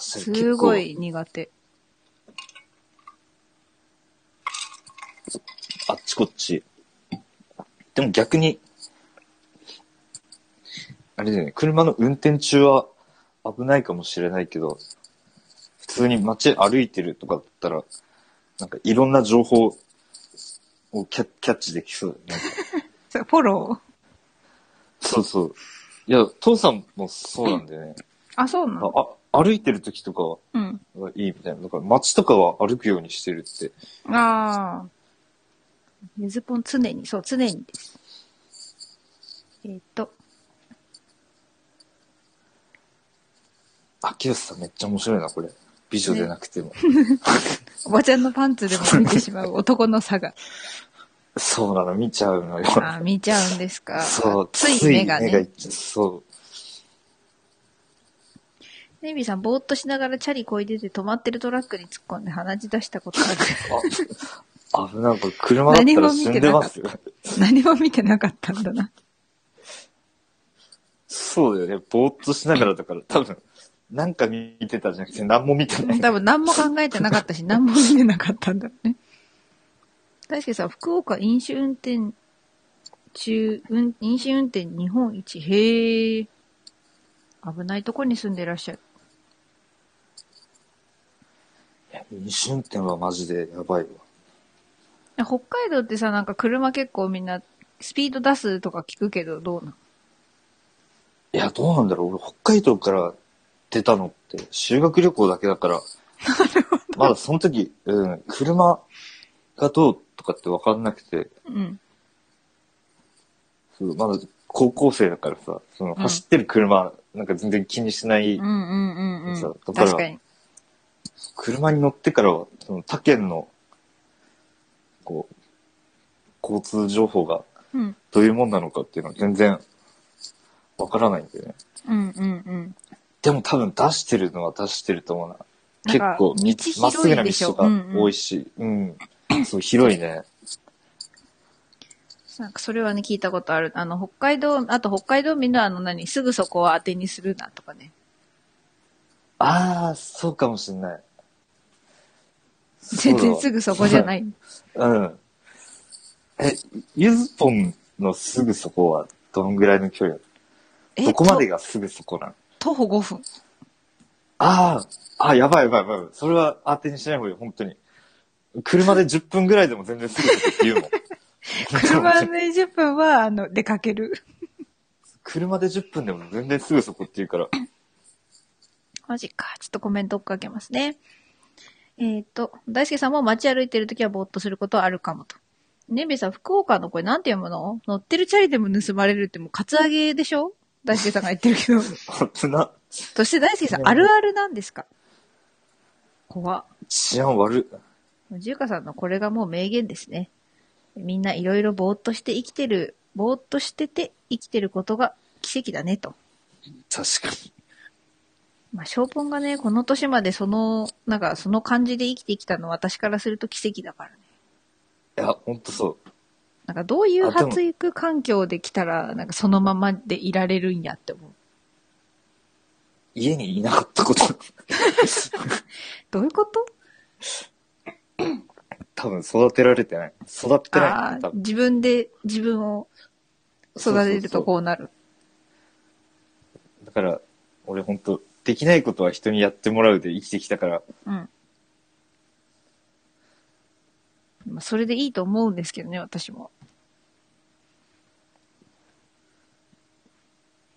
S1: すごい苦手。
S2: あっちこっち。でも逆に、あれだよね、車の運転中は危ないかもしれないけど、普通に街歩いてるとかだったら、なんかいろんな情報をキャキャッチできそうだよね。
S1: フォロー？
S2: そうそう。いや、父さんもそうなんだよね。
S1: あ、そうなの？
S2: ああ歩いてる時とか
S1: うん。
S2: はいいみたいな。だから街とかは歩くようにしてるって。
S1: ああ。ゆずぽん常に、そう、常にです。えーっと、
S2: あ、キヨスさんめっちゃ面白いな、これ。美女でなくても。
S1: おばちゃんのパンツでも見てしまう男の差が。
S2: そうなの、見ちゃうのよ。
S1: あー見ちゃうんですか。
S2: そう、
S1: つい目がね。
S2: いっちゃう。そう。
S1: ネビーさん、ぼーっとしながらチャリこいでて止まってるトラックに突っ込んで鼻血出したことある。
S2: あ、危ない、これ車だったら死んでますよ。
S1: 何も見てなかったんだな。
S2: そうだよね。ぼーっとしながらだから、多分、なんか見てたじゃなくて、何も見てない。
S1: 多分何も考えてなかったし、何も見てなかったんだろうね。大輔さん、福岡飲酒運転中、うん飲酒運転日本一。へえ。危ないとこに住んでらっしゃる。
S2: 飲酒運転はマジでやばいわ。
S1: 北海道ってさ、なんか車結構みんなスピード出すとか聞くけど、どうなん？
S2: いや、どうなんだろう。俺、北海道から出たのって、修学旅行だけだから、まだその時、うん、車がどうとかって分かんなくて、
S1: うん。
S2: そうまだ高校生だからさ、その
S1: うん
S2: 走ってる車、なんか全然気にしない、
S1: うんうんうんうん。
S2: そうだから
S1: 確かに。
S2: 車に乗ってからは、その他県の、こう、交通情報が
S1: うん。
S2: どういうもんなのかっていうのは全然わからないんだよね。
S1: うんうんうん。
S2: でも多分出してるのは出してると思うな。
S1: なんか
S2: 結構、み
S1: 道
S2: まっすぐな道
S1: 広いでしょ
S2: とか多いし、うん、そう、広いね。
S1: なんかそれはね、聞いたことある。あの、北海道、あと北海道民のあの何、すぐそこを当てにするなとかね。
S2: ああ、そうかもしんない。
S1: 全然す
S2: ぐ。
S1: ぐそこじゃない。
S2: うん。え、ゆずぽんのすぐそこはどのぐらいの距離
S1: え
S2: どこまでがすぐそこなの？
S1: と徒歩5分。
S2: ああ、あ、やばいやばいやばい。それは当てにしない方がいい、本当に。車で10分ぐらいでも全然すぐそこって言うもん。
S1: 車で10分は、あの、出かける。
S2: 車で10分でも全然すぐそこって言うから。
S1: マジか。ちょっとコメント追っかけますね。えっ、と、大輔さんも街歩いてるときはぼーっとすることはあるかもと。ねべさん、福岡のこれなんて読むの？乗ってるチャリでも盗まれるってもうカツアゲでしょ？大輔さんが言ってるけど。
S2: 危な。
S1: そして大輔さん、あるあるなんですか？怖っ。
S2: 治安悪っ。
S1: ジュカさんのこれがもう名言ですね。みんないろいろぼーっとして生きてる、ぼーっとしてて生きてることが奇跡だねと。
S2: 確かに。
S1: まあ、ショーポンがね、この年までその、なんかその感じで生きてきたのは私からすると奇跡だからね。
S2: いや、ほんとそう。
S1: なんかどういう発育環境で来たら、なんかそのままでいられるんやって思う。
S2: 家にいなかったこと。
S1: どういうこと？
S2: 多分育てられてない。育ってない
S1: ああー、
S2: 多分。
S1: 自分で自分を育てるとこうなる。
S2: だから、俺ほんと、できないことは人にやってもらうで生きてきたから、
S1: うん。まあ、それでいいと思うんですけどね、私も。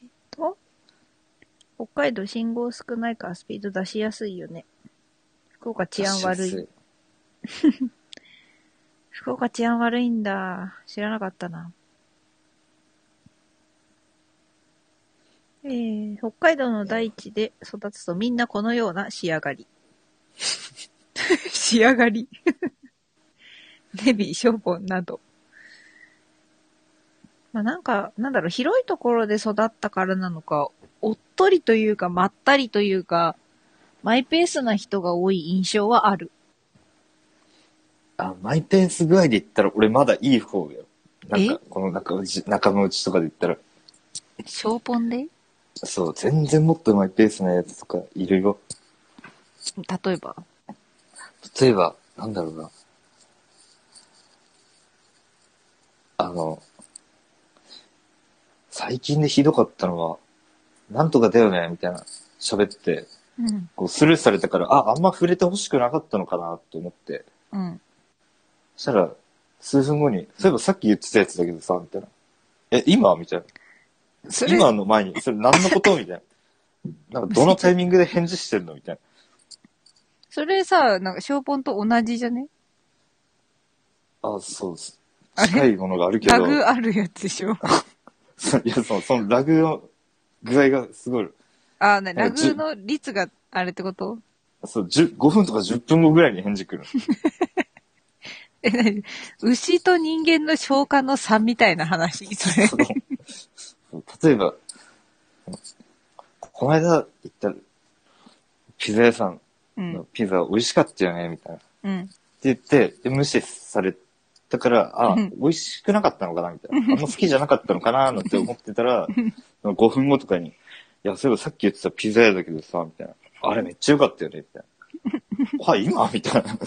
S1: えっと、北海道信号少ないからスピード出しやすいよね。福岡治安悪い。福岡治安悪いんだ。知らなかったな。えー、北海道の大地で育つとみんなこのような仕上がり。仕上がり。ネビー、ショーポンなど。まあなんか、なんだろう、広いところで育ったからなのか、おっとりというか、まったりというか、マイペースな人が多い印象はある。
S2: あ、マイペース具合で言ったら俺まだいい方よ。なんか
S1: え、
S2: この中内、仲間内とかで言ったら。
S1: ショーポンで？
S2: そう、全然もっとマイペースなやつとかいるよ。
S1: 例えば？
S2: 例えば、なんだろうな。あの、最近でひどかったのは、なんとかだよね、みたいな喋って、
S1: うん。
S2: こうスルーされたから、あ、あんま触れてほしくなかったのかなと思って、
S1: うん。
S2: そしたら、数分後に、そういえばさっき言ってたやつだけどさ、みたいな。え、今？みたいな。
S1: それ、
S2: 今の前に、それ何のことみたいな。なんかどのタイミングで返事してるのみたいな。
S1: それさ、なんかショーポンと同じじゃね？
S2: あ、そうです。近いものがあるけ
S1: ラ
S2: ど、
S1: グあるやつでしょ？
S2: いや、その、そのラグの具合がすごい、
S1: あー、ね、ラグの率があれってこと？
S2: そう、10 5分とか10分後ぐらいに返事来る
S1: え、なに牛と人間の消化の差みたいな話？それ。
S2: 例えば、この間行ったピザ屋さん
S1: うん
S2: の。ピザ美味しかったよね、みたいな。って
S1: うん。
S2: 言って、で無視されたから、あ、
S1: うん
S2: 美味しくなかったのかな、みたいな。あんま好きじゃなかったのかな、なんて思ってたら、5分後とかに、いや、そういえばさっき言ってたピザ屋だけどさ、みたいな。あれめっちゃ良かったよね、みたいな。はい、今？みたいな。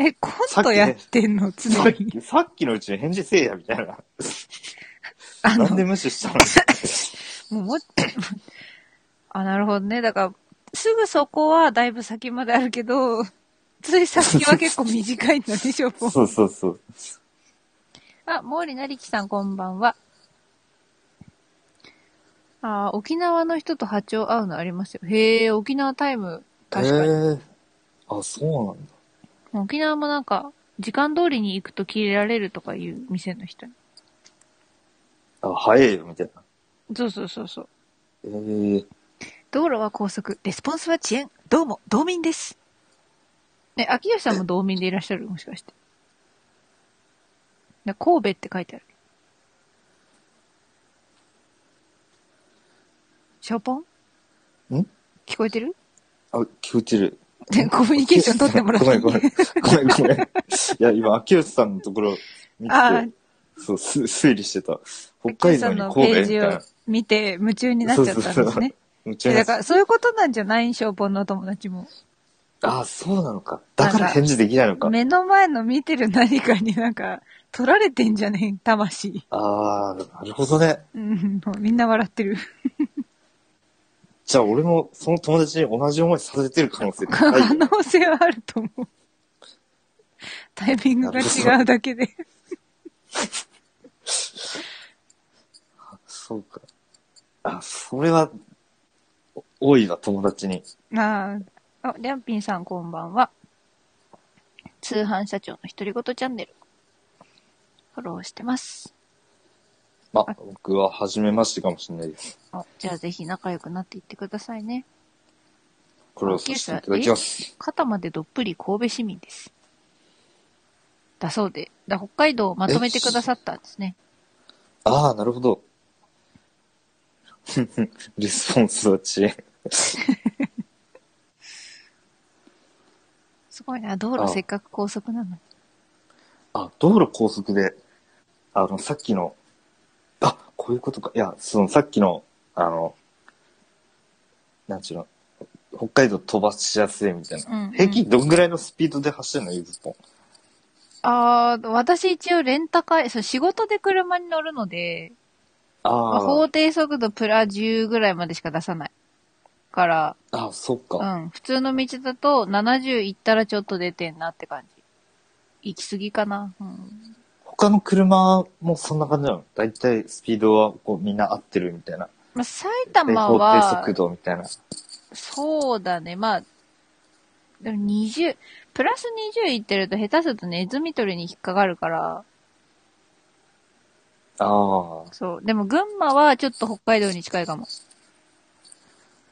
S1: え、コントやってんの？
S2: さ
S1: 常に。
S2: っき、さっきのうちに返事せえや、みたいな。
S1: あの
S2: なんで、無視したの？
S1: もうもっあ、なるほどね。だから、すぐそこはだいぶ先まであるけど、つい先は結構短いんだね、ショーポン。
S2: そうそうそう。
S1: あ、毛利なりきさんこんばんは。あー沖縄の人と波長合うのありますよ。へえ、沖縄タイム、確かに。
S2: へえあ、そうなんだ。
S1: 沖縄もなんか、時間通りに行くと切れられるとかいう店の人に。
S2: あ、早いよ、みたいな。
S1: そうそうそうそう。
S2: ええ
S1: 道路は高速、レスポンスは遅延。どうも、道民です。え、秋吉さんも道民でいらっしゃるもしかして。ね神戸って書いてある。ショーポン？
S2: ん？
S1: 聞こえてる？
S2: あ、聞こえてる。
S1: でコミュニケーション取ってもらって
S2: ごめんごめん。ごめんごめん。いや、今、秋吉さんのところ見て
S1: あ
S2: て、そう、す推理してた。北海道に神戸
S1: ページを
S2: みたいな。
S1: 見て夢中になっちゃったんですね。えだ
S2: うちのやつ
S1: からそういうことなんじゃないショーポンの友達も。
S2: ああ、そうなのか。だから返事できないのか。
S1: 目の前の見てる何かになんか、取られてんじゃねえ魂。
S2: ああ、なるほどね。
S1: うん、もうみんな笑ってる。
S2: じゃあ俺もその友達に同じ思いさせてる可能性高い
S1: 可
S2: よね。
S1: 能性はあると思う。タイミングが違うだけで。
S2: そうか。あ、それは、お多いわ、友達に。
S1: ああ、あ、りゃんぴんさんこんばんは。通販社長の独り言チャンネル。フォローしてます。
S2: まあ、僕は初めましてかもしれないです。
S1: あじゃあぜひ仲良くなっていってくださいね。
S2: これをさせていただきます。
S1: 肩までどっぷり神戸市民です。だそうで。だ北海道をまとめてくださったんですね。
S2: ああ、なるほど。リスポンスは遅延。
S1: すごいな。道路
S2: あ
S1: せっかく高速なのに。
S2: あ、道路高速で、あの、さっきの、あ、こういうことか。いや、その、さっきの、あの、なんちゅうの、北海道飛ばしやすいみたいな。
S1: うんうん
S2: 平均どんぐらいのスピードで走るの？ゆずぽん。
S1: ああ、私一応レンタカー、そう仕事で車に乗るので、まあ
S2: あ
S1: 法定速度プラ10ぐらいまでしか出さない。から、
S2: あ、あ、そっか。
S1: うん。普通の道だと70行ったらちょっと出てんなって感じ。行き過ぎかな。うん。
S2: 他の車もそんな感じなの？だいたいスピードはこうみんな合ってるみたいな。
S1: まあ、埼
S2: で
S1: 玉
S2: 法定
S1: は
S2: 速、度みたいな。
S1: そうだね。まあ、でも20、プラス20行ってると下手するとネズミ捕りに引っかかるから、
S2: ああ。
S1: そう。でも群馬はちょっと北海道に近いかも。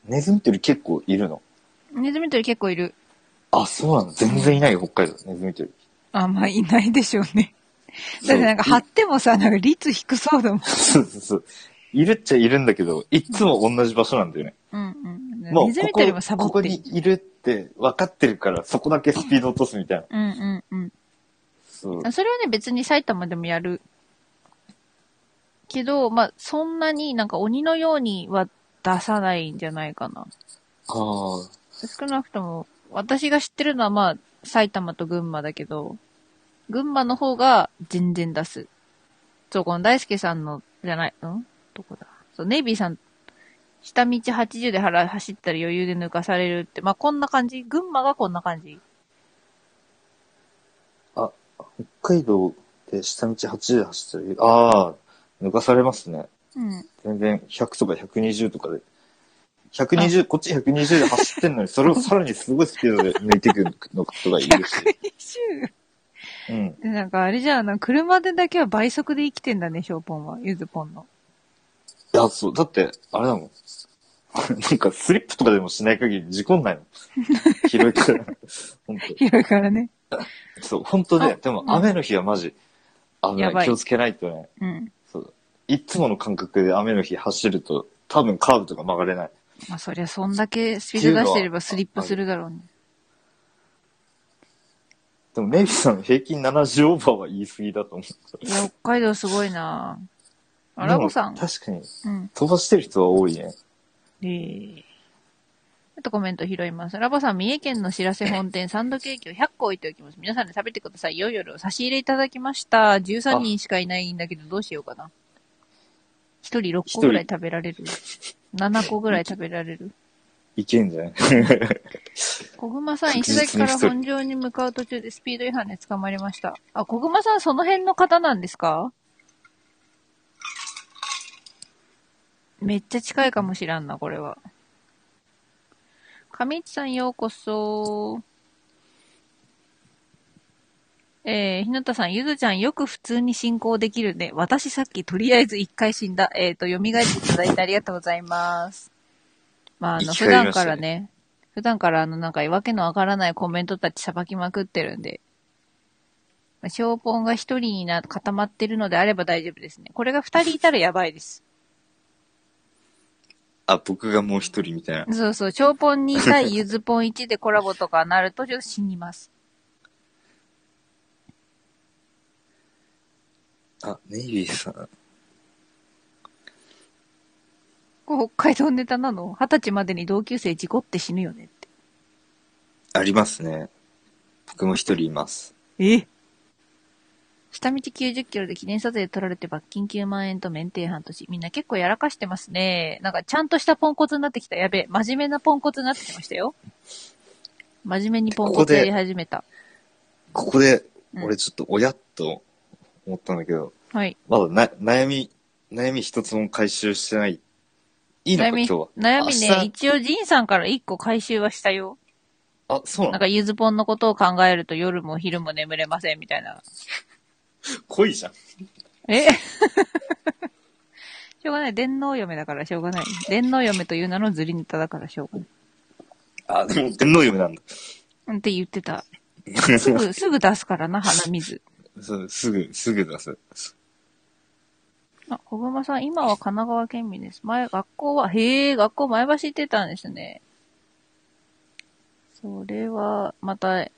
S2: ネズミ捕り結構いるの？
S1: ネズミ捕り結構いる。
S2: あ、そうなの全然いないよ、北海道。ネズミ捕り。
S1: あ、まあいないでしょうね。だってなんか貼ってもさ、なんか率低そうだもん。
S2: そうそうそう。いるっちゃいるんだけど、いっつも同じ場所なんだよね。
S1: うんうん。
S2: もう
S1: ネズミ捕りもサボ
S2: ここ
S1: って
S2: にいるって分かってるから、そこだけスピード落とすみたいな。
S1: うんうんうん。
S2: そう。
S1: あそれはね、別に埼玉でもやる。けど、まあ、そんなになんか鬼のようには出さないんじゃないかな。
S2: ああ。
S1: 少なくとも、私が知ってるのはまあ、埼玉と群馬だけど、群馬の方が全然出す。そう、この大輔さんの、じゃない、ん？どこだ？そう、ネイビーさん、下道80で腹走ったら余裕で抜かされるって、まあこんな感じ？群馬がこんな感じ？
S2: 北海道で下道8で走ってる？ああ、抜かされますね。
S1: うん。
S2: 全然100とか120とかで。120、こっち120で走ってんのに、それをさらにすごいスピードで抜いていくの人がいるし。
S1: 120!
S2: うん。
S1: で、なんかあれじゃん、なんか車でだけは倍速で生きてんだね、ショーポンは。ゆずポンの。
S2: いや、そう、だって、あれだもん。なんか、スリップとかでもしない限り事故んないの。広いから。本
S1: 広いからね。
S2: 当そう、本当
S1: あ
S2: ね、でも
S1: うん
S2: 雨の日はマジ、危
S1: やば
S2: ないい。気をつけないとね。
S1: うん。
S2: いつもの感覚で雨の日走ると、多分カーブとか曲がれない。
S1: まあそりゃそんだけスピード出してればスリップするだろうね。
S2: でも、ネイビーさんの平均70オーバーは言い過ぎだと思う。
S1: いや、北海道すごいなあラボさん？
S2: 確かに、
S1: うん。
S2: 飛ばしてる人は多いね。
S1: ええあとコメント拾います。ラボさん、三重県のしらせ本店サンドケーキを100個置いておきます。皆さんで食べてくださいよ。夜差し入れいただきました。13人しかいないんだけど、どうしようかな。1人6個ぐらい食べられる？7個ぐらい食べられる？
S2: いけんじゃない？
S1: 小熊さん、
S2: 確
S1: 石崎から本庄に向かう途中でスピード違反で捕まりました。あ、小熊さん、その辺の方なんですか？めっちゃ近いかもしらんな、これは。上市さん、ようこそ。えー、ひなたさん、ゆずちゃん、よく普通に進行できるね。私さっきとりあえず一回死んだ。えっ、と、蘇っていただいてありがとうございます。まあ、あの、普段からね、普段からあの、なんか、わけのわからないコメントたちさばきまくってるんで、まあショーポンが一人にな、固まってるのであれば大丈夫ですね。これが二人いたらやばいです。
S2: あ、僕がもう一人みたいな。
S1: そうそう、ショーポン2対ゆずポン1でコラボとかなるとちょっと死にます。
S2: あ、ネイビーさん。
S1: これ北海道ネタなの？二十歳までに同級生事故って死ぬよねって。
S2: ありますね。僕も一人います。
S1: え？下道90キロで記念撮影撮られて罰金9万円と免停半年。みんな結構やらかしてますね。なんかちゃんとしたポンコツになってきた。やべえ。真面目なポンコツになってきましたよ。真面目にポンコツやり始めた。
S2: ここで、
S1: うん
S2: 俺ちょっと親っと思ったんだけど、
S1: はい。
S2: まだな悩み、悩み一つも回収してない。いいのか今日は。
S1: 悩みね、一応ジンさんから一個回収はしたよ。
S2: あ、そうなの？
S1: なんかゆずぽんのことを考えると夜も昼も眠れませんみたいな。
S2: 濃いじゃん。
S1: え？しょうがない。電脳嫁だからしょうがない。電脳嫁という名のずりネタだからしょうがない。
S2: あ、でも天皇嫁なんだ。
S1: うんって言ってた。すぐ、すぐ出すからな、鼻水。
S2: そう、すぐ、すぐ出す。
S1: あ、小熊さん、今は神奈川県民です。前、学校は、へえ、学校前橋行ってたんですね。それは、また、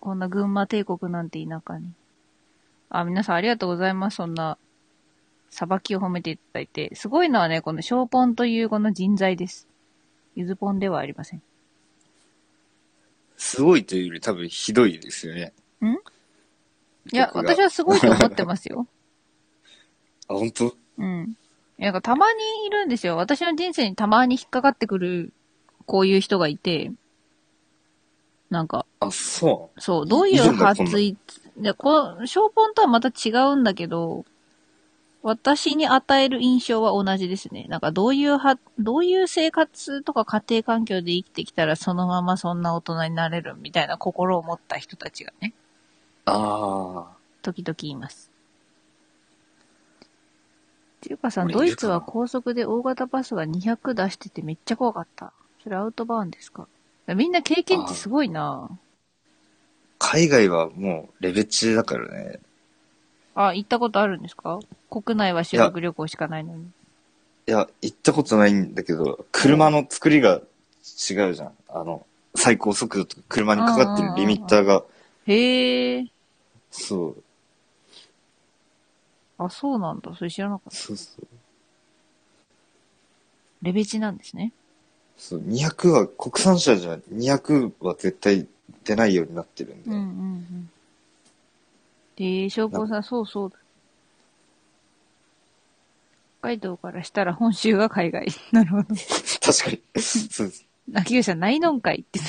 S1: こんな群馬帝国なんて田舎に。あ、皆さんありがとうございます。そんな、さばきを褒めていただいて。すごいのはね、このショーポンというこの人材です。ゆずポンではありません。
S2: すごいというより多分ひどいですよね。
S1: いや、私はすごいと思ってますよ。
S2: あ、本当？
S1: うん。なんかたまにいるんですよ。私の人生にたまに引っかかってくる、こういう人がいて、なんか、
S2: あ、そ
S1: そう、どうい
S2: いう
S1: 発い、で、こう、ショーポンとはまた違うんだけど、私に与える印象は同じですね。なんかどういうは、どういう生活とか家庭環境で生きてきたらそのままそんな大人になれるみたいな心を持った人たちがね、
S2: う。ああ。
S1: 時々います。ていうかさん、
S2: 俺
S1: ドイツは高速で大型バスが200出しててめっちゃ怖かった。それアウトバーンですか？みんな経験値すごいな
S2: 海外はもうレベチだからね。
S1: あ、行ったことあるんですか？国内は修学旅行しかないのに。
S2: いや、行ったことないんだけど、車の作りが違うじゃん。あの、最高速度とか車にかかってるリミッターが。
S1: へえ。
S2: そう、
S1: あ、そうなんだ。それ知らなかった。
S2: そうそう。
S1: レベチなんですね。
S2: そう、200は、国産車じゃ200は絶対出ないようになってるんで。
S1: うんうんうん。で、翔子さん、そうそうだ。北海道からしたら本州が海外。なるほど。
S2: 確かに。そうです。
S1: 秋吉さん、ないのんかいって。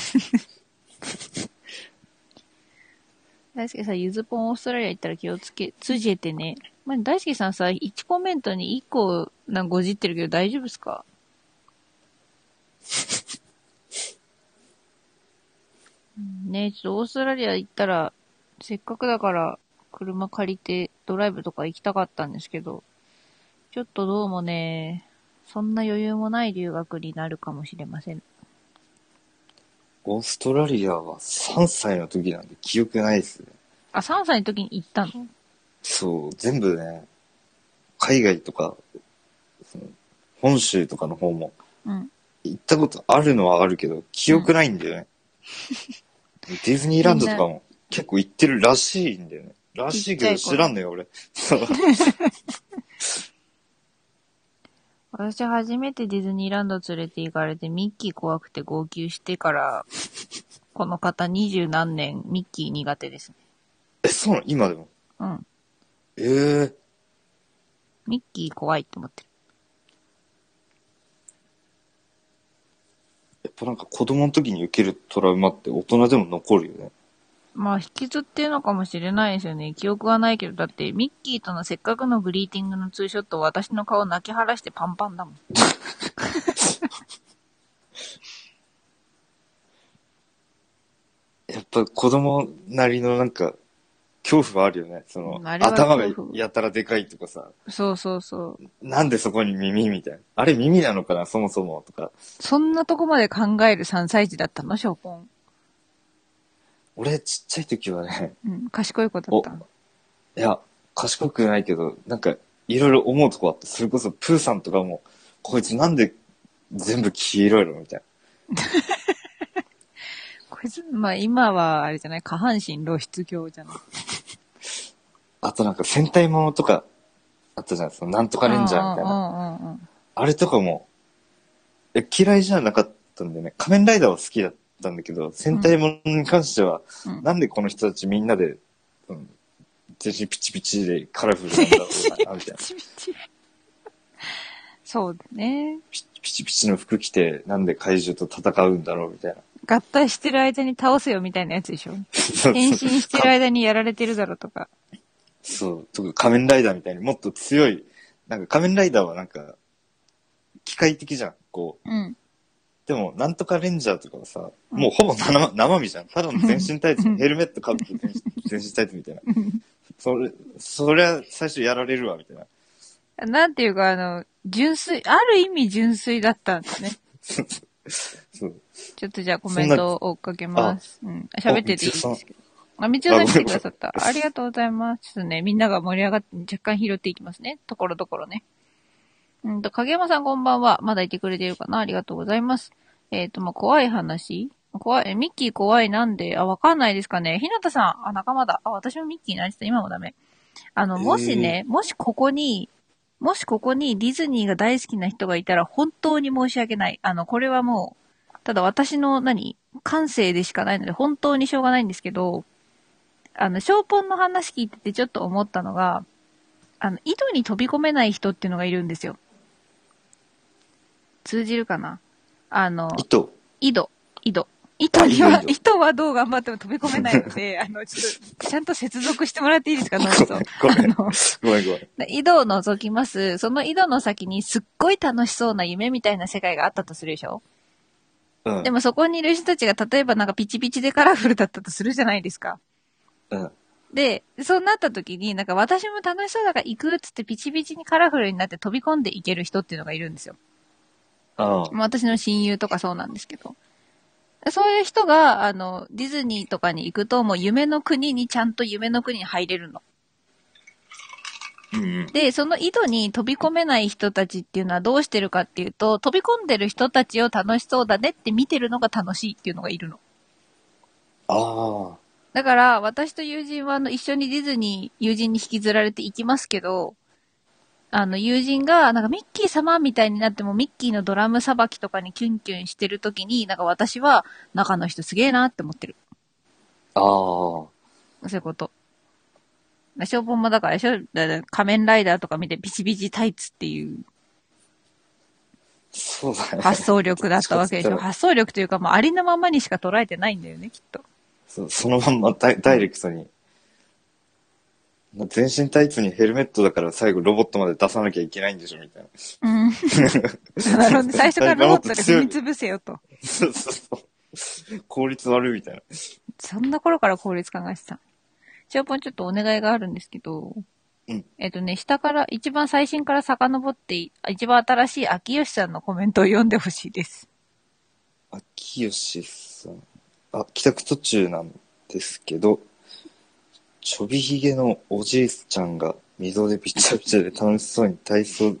S1: 大輔さん、ゆずぽんオーストラリア行ったら気をつけ、つじえてね。まあ、大輔さんさ、1コメントに1個なんごじってるけど大丈夫ですか？ねちょっとオーストラリア行ったら、せっかくだから車借りてドライブとか行きたかったんですけど、ちょっとどうもね、そんな余裕もない留学になるかもしれません。
S2: オーストラリアは3歳の時なんで記憶ないですね。
S1: あ、3歳の時に行ったの？
S2: そう、全部ね、海外とか、その本州とかの方も
S1: うん。
S2: 行ったことあるのはあるけど、記憶ないんだよね。ディズニーランドとかも結構行ってるらしいんだよね。らしいけど知らんのよ、俺。そう。
S1: 私初めてディズニーランド連れて行かれてミッキー怖くて号泣してから、この方二十何年ミッキー苦手ですね。
S2: え、そうなの？今でも？
S1: うん。
S2: ええ
S1: ミッキー怖いって思ってる。
S2: やっぱなんか子供の時に受けるトラウマって大人でも残るよね。
S1: まあ引きずってるのかもしれないですよね。記憶はないけど、だってミッキーとのせっかくのグリーティングのツーショット私の顔泣き晴らしてパンパンだもん。
S2: やっぱ子供なりのなんか、恐怖はあるよね。その
S1: う、んあれは
S2: 頭が
S1: 恐怖
S2: やたらでかいとかさ、
S1: そうそうそう。
S2: なんでそこに耳みたいな。あれ耳なのかな、そもそもとか。
S1: そんなとこまで考える3歳児だったの？ショーポン。
S2: 俺ちっちゃい時はね、
S1: うん、賢い子だったの。
S2: いや、賢くないけど、なんか、いろいろ思うとこあって、それこそプーさんとかも、こいつなんで全部黄色いのみたい
S1: こいつ、まあ今はあれじゃない、下半身露出狂じゃない？
S2: な。あとなんか戦隊ものとか、あったじゃん、そのなんとかレンジャーみたいな。
S1: な。
S2: あれとかも、え嫌いじゃなかったんでね、仮面ライダーは好きだったんだけど、戦隊ものに関しては、
S1: うん
S2: なんでこの人たちみんなで、うん、全身ピチピチでカラフルなんだろうな、みたいな。
S1: ピチピチ。そうだね。
S2: ピピチピチの服着て、なんで怪獣と戦うんだろう、みたいな。
S1: 合体してる間に倒せよみたいなやつでしょ？変身してる間にやられてるだろとか。
S2: そう、とか仮面ライダーみたいにもっと強い、なんか仮面ライダーはなんか、機械的じゃん、こう。
S1: うん。
S2: でも、なんとかレンジャーとかはさ、
S1: うん
S2: もうほぼ生 生身じゃん。ただの全身タイツ
S1: う、ん
S2: ヘルメットかぶって全身全身タイツみたいな。それ、そりゃ最初やられるわ、みたいな。
S1: なんていうか、あの、純粋、ある意味純粋だったんだね。
S2: そう。
S1: ちょっとじゃあコメントを追っかけます。うん。喋ってていいですけど。あ、みちおさん来てくださった。ありがとうございます。ちょっとね、みんなが盛り上がって若干拾っていきますね。ところどころね。うんと、影山さんこんばんは。まだいてくれてるかな？ありがとうございます。えっ、と、まあ、怖い話？怖い、えミッキー怖いなんで、あ、わかんないですかね？ひなたさん、あ、仲間だ。あ、私もミッキーになりた今もダメ。あの、もしね、もしここに、もしここにディズニーが大好きな人がいたら本当に申し訳ない。あの、これはもう、ただ私の何？感性でしかないので本当にしょうがないんですけど、あの、ショーポンの話聞いててちょっと思ったのが、あの、井戸に飛び込めない人っていうのがいるんですよ。通じるかな？あの、
S2: 糸。
S1: 井戸、井戸。糸には、糸はどう頑張っても飛び込めないので、あの、ちょっと、ちゃんと接続してもらっていいですか、脳みそ。あ
S2: ごめん、
S1: の、
S2: ごめん、ごめん。
S1: で井戸を覗きます。その井戸の先にすっごい楽しそうな夢みたいな世界があったとするでしょ？
S2: うん
S1: で。もそこにいる人たちが例えばなんかピチピチでカラフルだったとするじゃないですか。
S2: うん。
S1: で、そうなった時になんか私も楽しそうだから行くっつってピチピチにカラフルになって飛び込んでいける人っていうのがいるんですよ。まあ私の親友とかそうなんですけど。そういう人が、あの、ディズニーとかに行くともう夢の国にちゃんと夢の国に入れるの。
S2: うんうん。
S1: で、その井戸に飛び込めない人たちっていうのはどうしてるかっていうと、飛び込んでる人たちを楽しそうだねって見てるのが楽しいっていうのがいるの。
S2: ああ。
S1: だから、私と友人はあの一緒にディズニー、友人に引きずられて行きますけど、あの、友人が、なんかミッキー様みたいになっても、ミッキーのドラムさばきとかにキュンキュンしてるときに、なんか私は、中の人すげえなって思ってる。
S2: ああ。
S1: そういうこと。消防もだからでしょ仮面ライダーとか見てビチビチタイツっていう
S2: そうだね。
S1: 発想力だったわけでしょ。発想力というか、もうありのままにしか捉えてないんだよね、きっと。
S2: そうそのまんまダイダイレクトに。全身タイツにヘルメットだから最後ロボットまで出さなきゃいけないんでしょみたいな。
S1: うん。なるほどね。最初からロボットで踏み潰せよと。
S2: そうそうそう。効率悪いみたいな。
S1: そんな頃から効率考えてた。ショーポンちょっとお願いがあるんですけど、
S2: うん
S1: えっとね、下から、一番最新から遡って、一番新しい秋吉さんのコメントを読んでほしいです。
S2: 秋吉さん。あ、帰宅途中なんですけど、ちょびひげのおじいちゃんが溝でびちゃびちゃで楽しそうに体操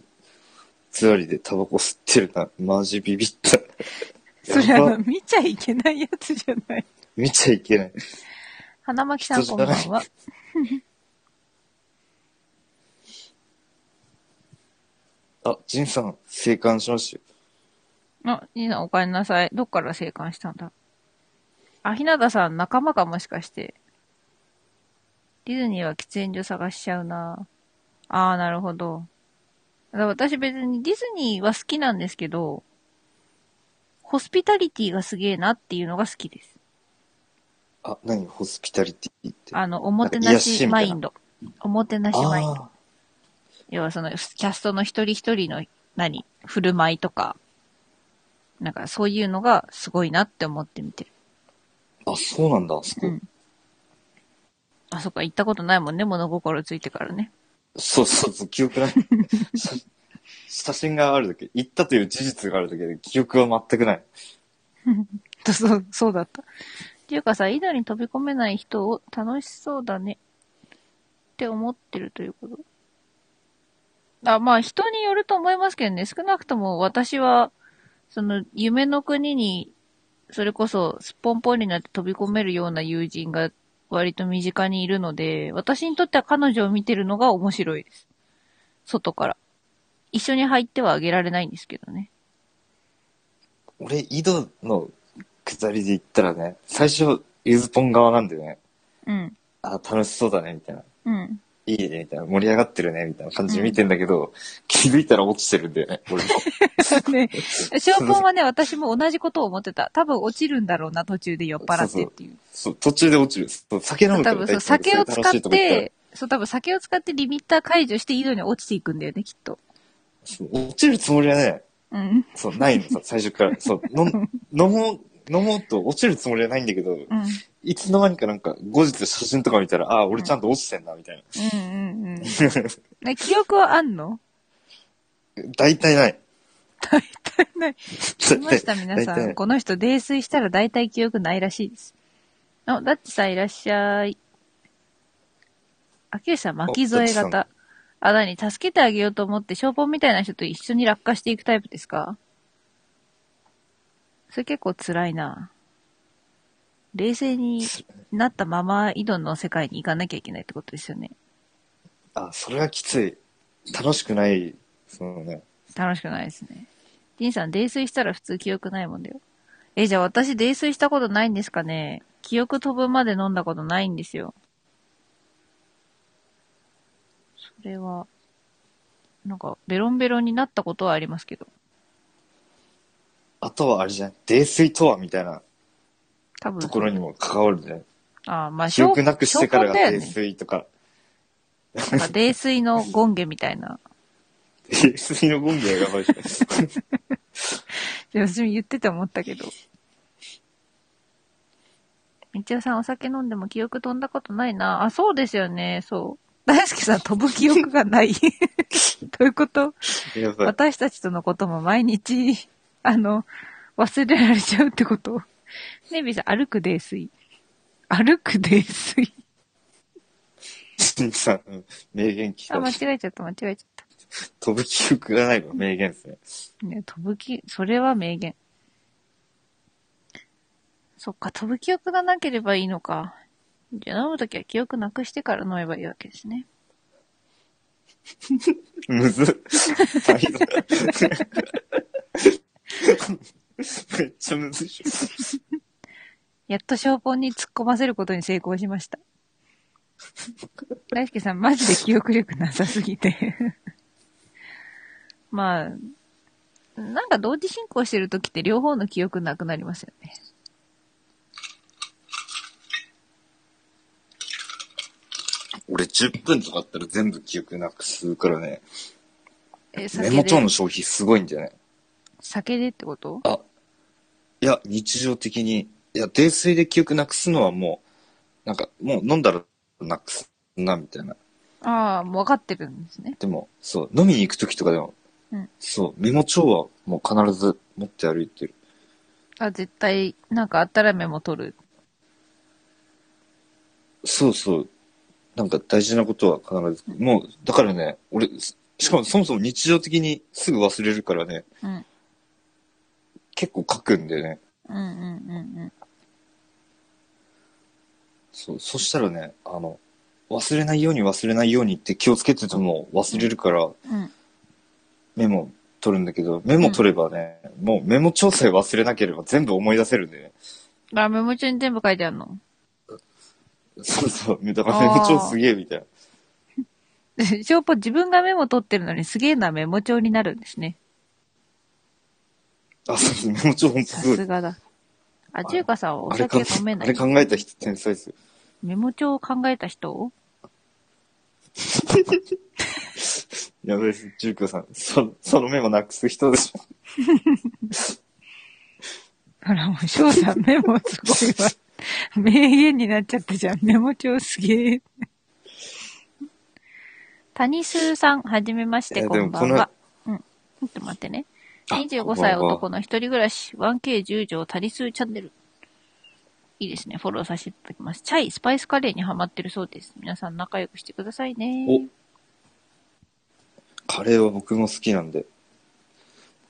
S2: 座りでタバコ吸ってるな。マジビビった。
S1: それあの、見ちゃいけないやつじゃない。
S2: 見ちゃいけない。
S1: 花巻さんこんばんは。
S2: あ、ジンさん、生還しましたよ。
S1: あ、いいな、お帰りなさい。どっから生還したんだ？あ、ひなたさん、仲間かもしかして。ディズニーは喫煙所探しちゃうな。あー、なるほど。私別にディズニーは好きなんですけど、ホスピタリティがすげえなっていうのが好きです。
S2: あ、何？ホスピタリティって？
S1: あの、おもて
S2: な
S1: しマインド。おもてなしマインド。
S2: あ
S1: 要はその、キャストの一人一人の、何？振る舞いとか、なんかそういうのがすごいなって思って見てる。
S2: ーあ、そうなんだ、あそこ。
S1: うんあ、そっか、行ったことないもんね、物心ついてからね。
S2: そうそうそう、記憶ない。写 写真があるだけ、行ったという事実があるだけで、記憶は全くない。
S1: そう、そうだった。っていうかさ、井戸に飛び込めない人を楽しそうだねって思ってるということ。あ、まあ人によると思いますけどね、少なくとも私は、その夢の国に、それこそすっぽんぽんになって飛び込めるような友人が割と身近にいるので、私にとっては彼女を見てるのが面白いです。外から。一緒に入ってはあげられないんですけどね。
S2: 俺、井戸の下りで言ったらね、最初、ゆずぽん側なんでね、
S1: うん。
S2: あ、楽しそうだね、みたいな。
S1: うん。
S2: いいね、みたいな。盛り上がってるね、みたいな感じで見てんだけど、気づいたら落ちてるんだよね、俺も。
S1: ね、ショーポンはね、私も同じことを思ってた。多分落ちるんだろうな、途中で酔っ払ってっていう。
S2: そう、途中で落ちる。そう酒飲むから
S1: 多分そう、酒を使って、そう、多分酒を使ってリミッター解除して井戸に落ちていくんだよね、きっと。
S2: そう落ちるつもりはね、
S1: うん。
S2: そう、ないのさ、最初から。そう、飲ん 飲もう、飲もうと落ちるつもりはないんだけど、
S1: うん。
S2: いつの間にかなんか、後日写真とか見たら、ああ、俺ちゃんと落ちてんな、みたい
S1: うんうんうん。
S2: な。
S1: ね、記憶はあんの？
S2: 大体ない。
S1: 大体ない。
S2: 大
S1: 見ました、皆さん。この人、泥酔したら大体記憶ないらしいです。あ、だってさんいらっしゃい。秋吉さん、巻き添え型。あ、なに、助けてあげようと思って、ショーポンみたいな人と一緒に落下していくタイプですか？それ結構辛いな。冷静になったまま井戸の世界に行かなきゃいけないってことですよね。
S2: あ、それはきつい。楽しくない。そうね。
S1: 楽しくないですね。ジンさん、泥酔したら普通記憶ないもんだよ。え、じゃあ私泥酔したことないんですかね記憶飛ぶまで飲んだことないんですよ。それは、なんか、ベロンベロンになったことはありますけど。
S2: あとはあれじゃん。泥酔とはみたいな
S1: 多分。
S2: ところにも関わるんじゃない？
S1: ああ、まあ、
S2: 記憶なくしてからが泥。酔とか。
S1: なんか泥酔のゴンゲみたいな。
S2: 泥酔のゴンゲがやばいじゃん。
S1: 私も言ってて思ったけど。みちおさん、お酒飲んでも記憶飛んだことないな。あ、そうですよね。そう。大輔さん、飛ぶ記憶がない。どういうこと？私たちとのことも毎日、あの、忘れられちゃうってこと？ネビーさん、歩く泥酔。歩く泥酔？
S2: 新さん、うん名言聞
S1: あ、間
S2: か
S1: 違えちゃった、間違えちゃった。
S2: 飛ぶ記憶がないの名言ですね。
S1: ね、飛ぶき、それは名言。そっか、飛ぶ記憶がなければいいのか。じゃあ飲むときは記憶なくしてから飲めばいいわけですね。
S2: むずっ。めっちゃむずいし。
S1: やっとショーポンに突っ込ませることに成功しました。大輔さん、マジで記憶力なさすぎて。まあ、なんか同時進行してるときって両方の記憶なくなりますよね。
S2: 俺10分とかあったら全部記憶なくすからね。
S1: え、
S2: メ
S1: 酒で
S2: モ帳の、消費すごいんだよね。
S1: 酒でってこと？
S2: いや、日常的に。いや、泥酔で記憶なくすのはもう、なんか、もう飲んだらなくすな、みたいな。
S1: ああ、もう分かってるんですね。
S2: でも、そう、飲みに行くときとかでも、
S1: うん
S2: そう、メモ帳はもう必ず持って歩いてる。
S1: あ、絶対、なんかあったらメモ取る。
S2: そうそう。なんか大事なことは必ず。もう、だからね、俺、しかもそもそも日常的にすぐ忘れるからね、
S1: うん。
S2: 結構書くんだよね。
S1: うんうんうん
S2: そう、そしたらね、あの、忘れないように忘れないようにって気をつけてても忘れるから
S1: うん。うん。
S2: メモ取るんだけど、メモ取ればね、もうメモ調査忘れなければ全部思い出せるんでね。
S1: あ、メモ帳に全部書いてあるの？
S2: そうそう、だからメモ帳すげえみたいな。
S1: ショー ポン自分がメモ取ってるのにすげえなメモ帳になるんですね。
S2: あ、そうそう、メモ帳ほんと
S1: さ
S2: す
S1: がだ。あ、中華さんはお酒飲めない？
S2: あれ考えた人天才ですよ。
S1: メモ帳を考えた人？
S2: やべえです、ジュークさん。そそのメモなくす人でしょ。
S1: ほらもう翔さんメモすごいわ。名言になっちゃったじゃん。メモ帳すげえ。谷数さん、はじめまして、
S2: えー
S1: こんばん
S2: でも
S1: は。うん。ちょっと待ってね。
S2: あ
S1: 25歳男の一人暮らし、1K10 条谷数チャンネル。いいですね。フォローさせていただきます。チャイ、スパイスカレーにハマってるそうです。皆さん仲良くしてくださいね。
S2: おカレーは僕も好きなんで、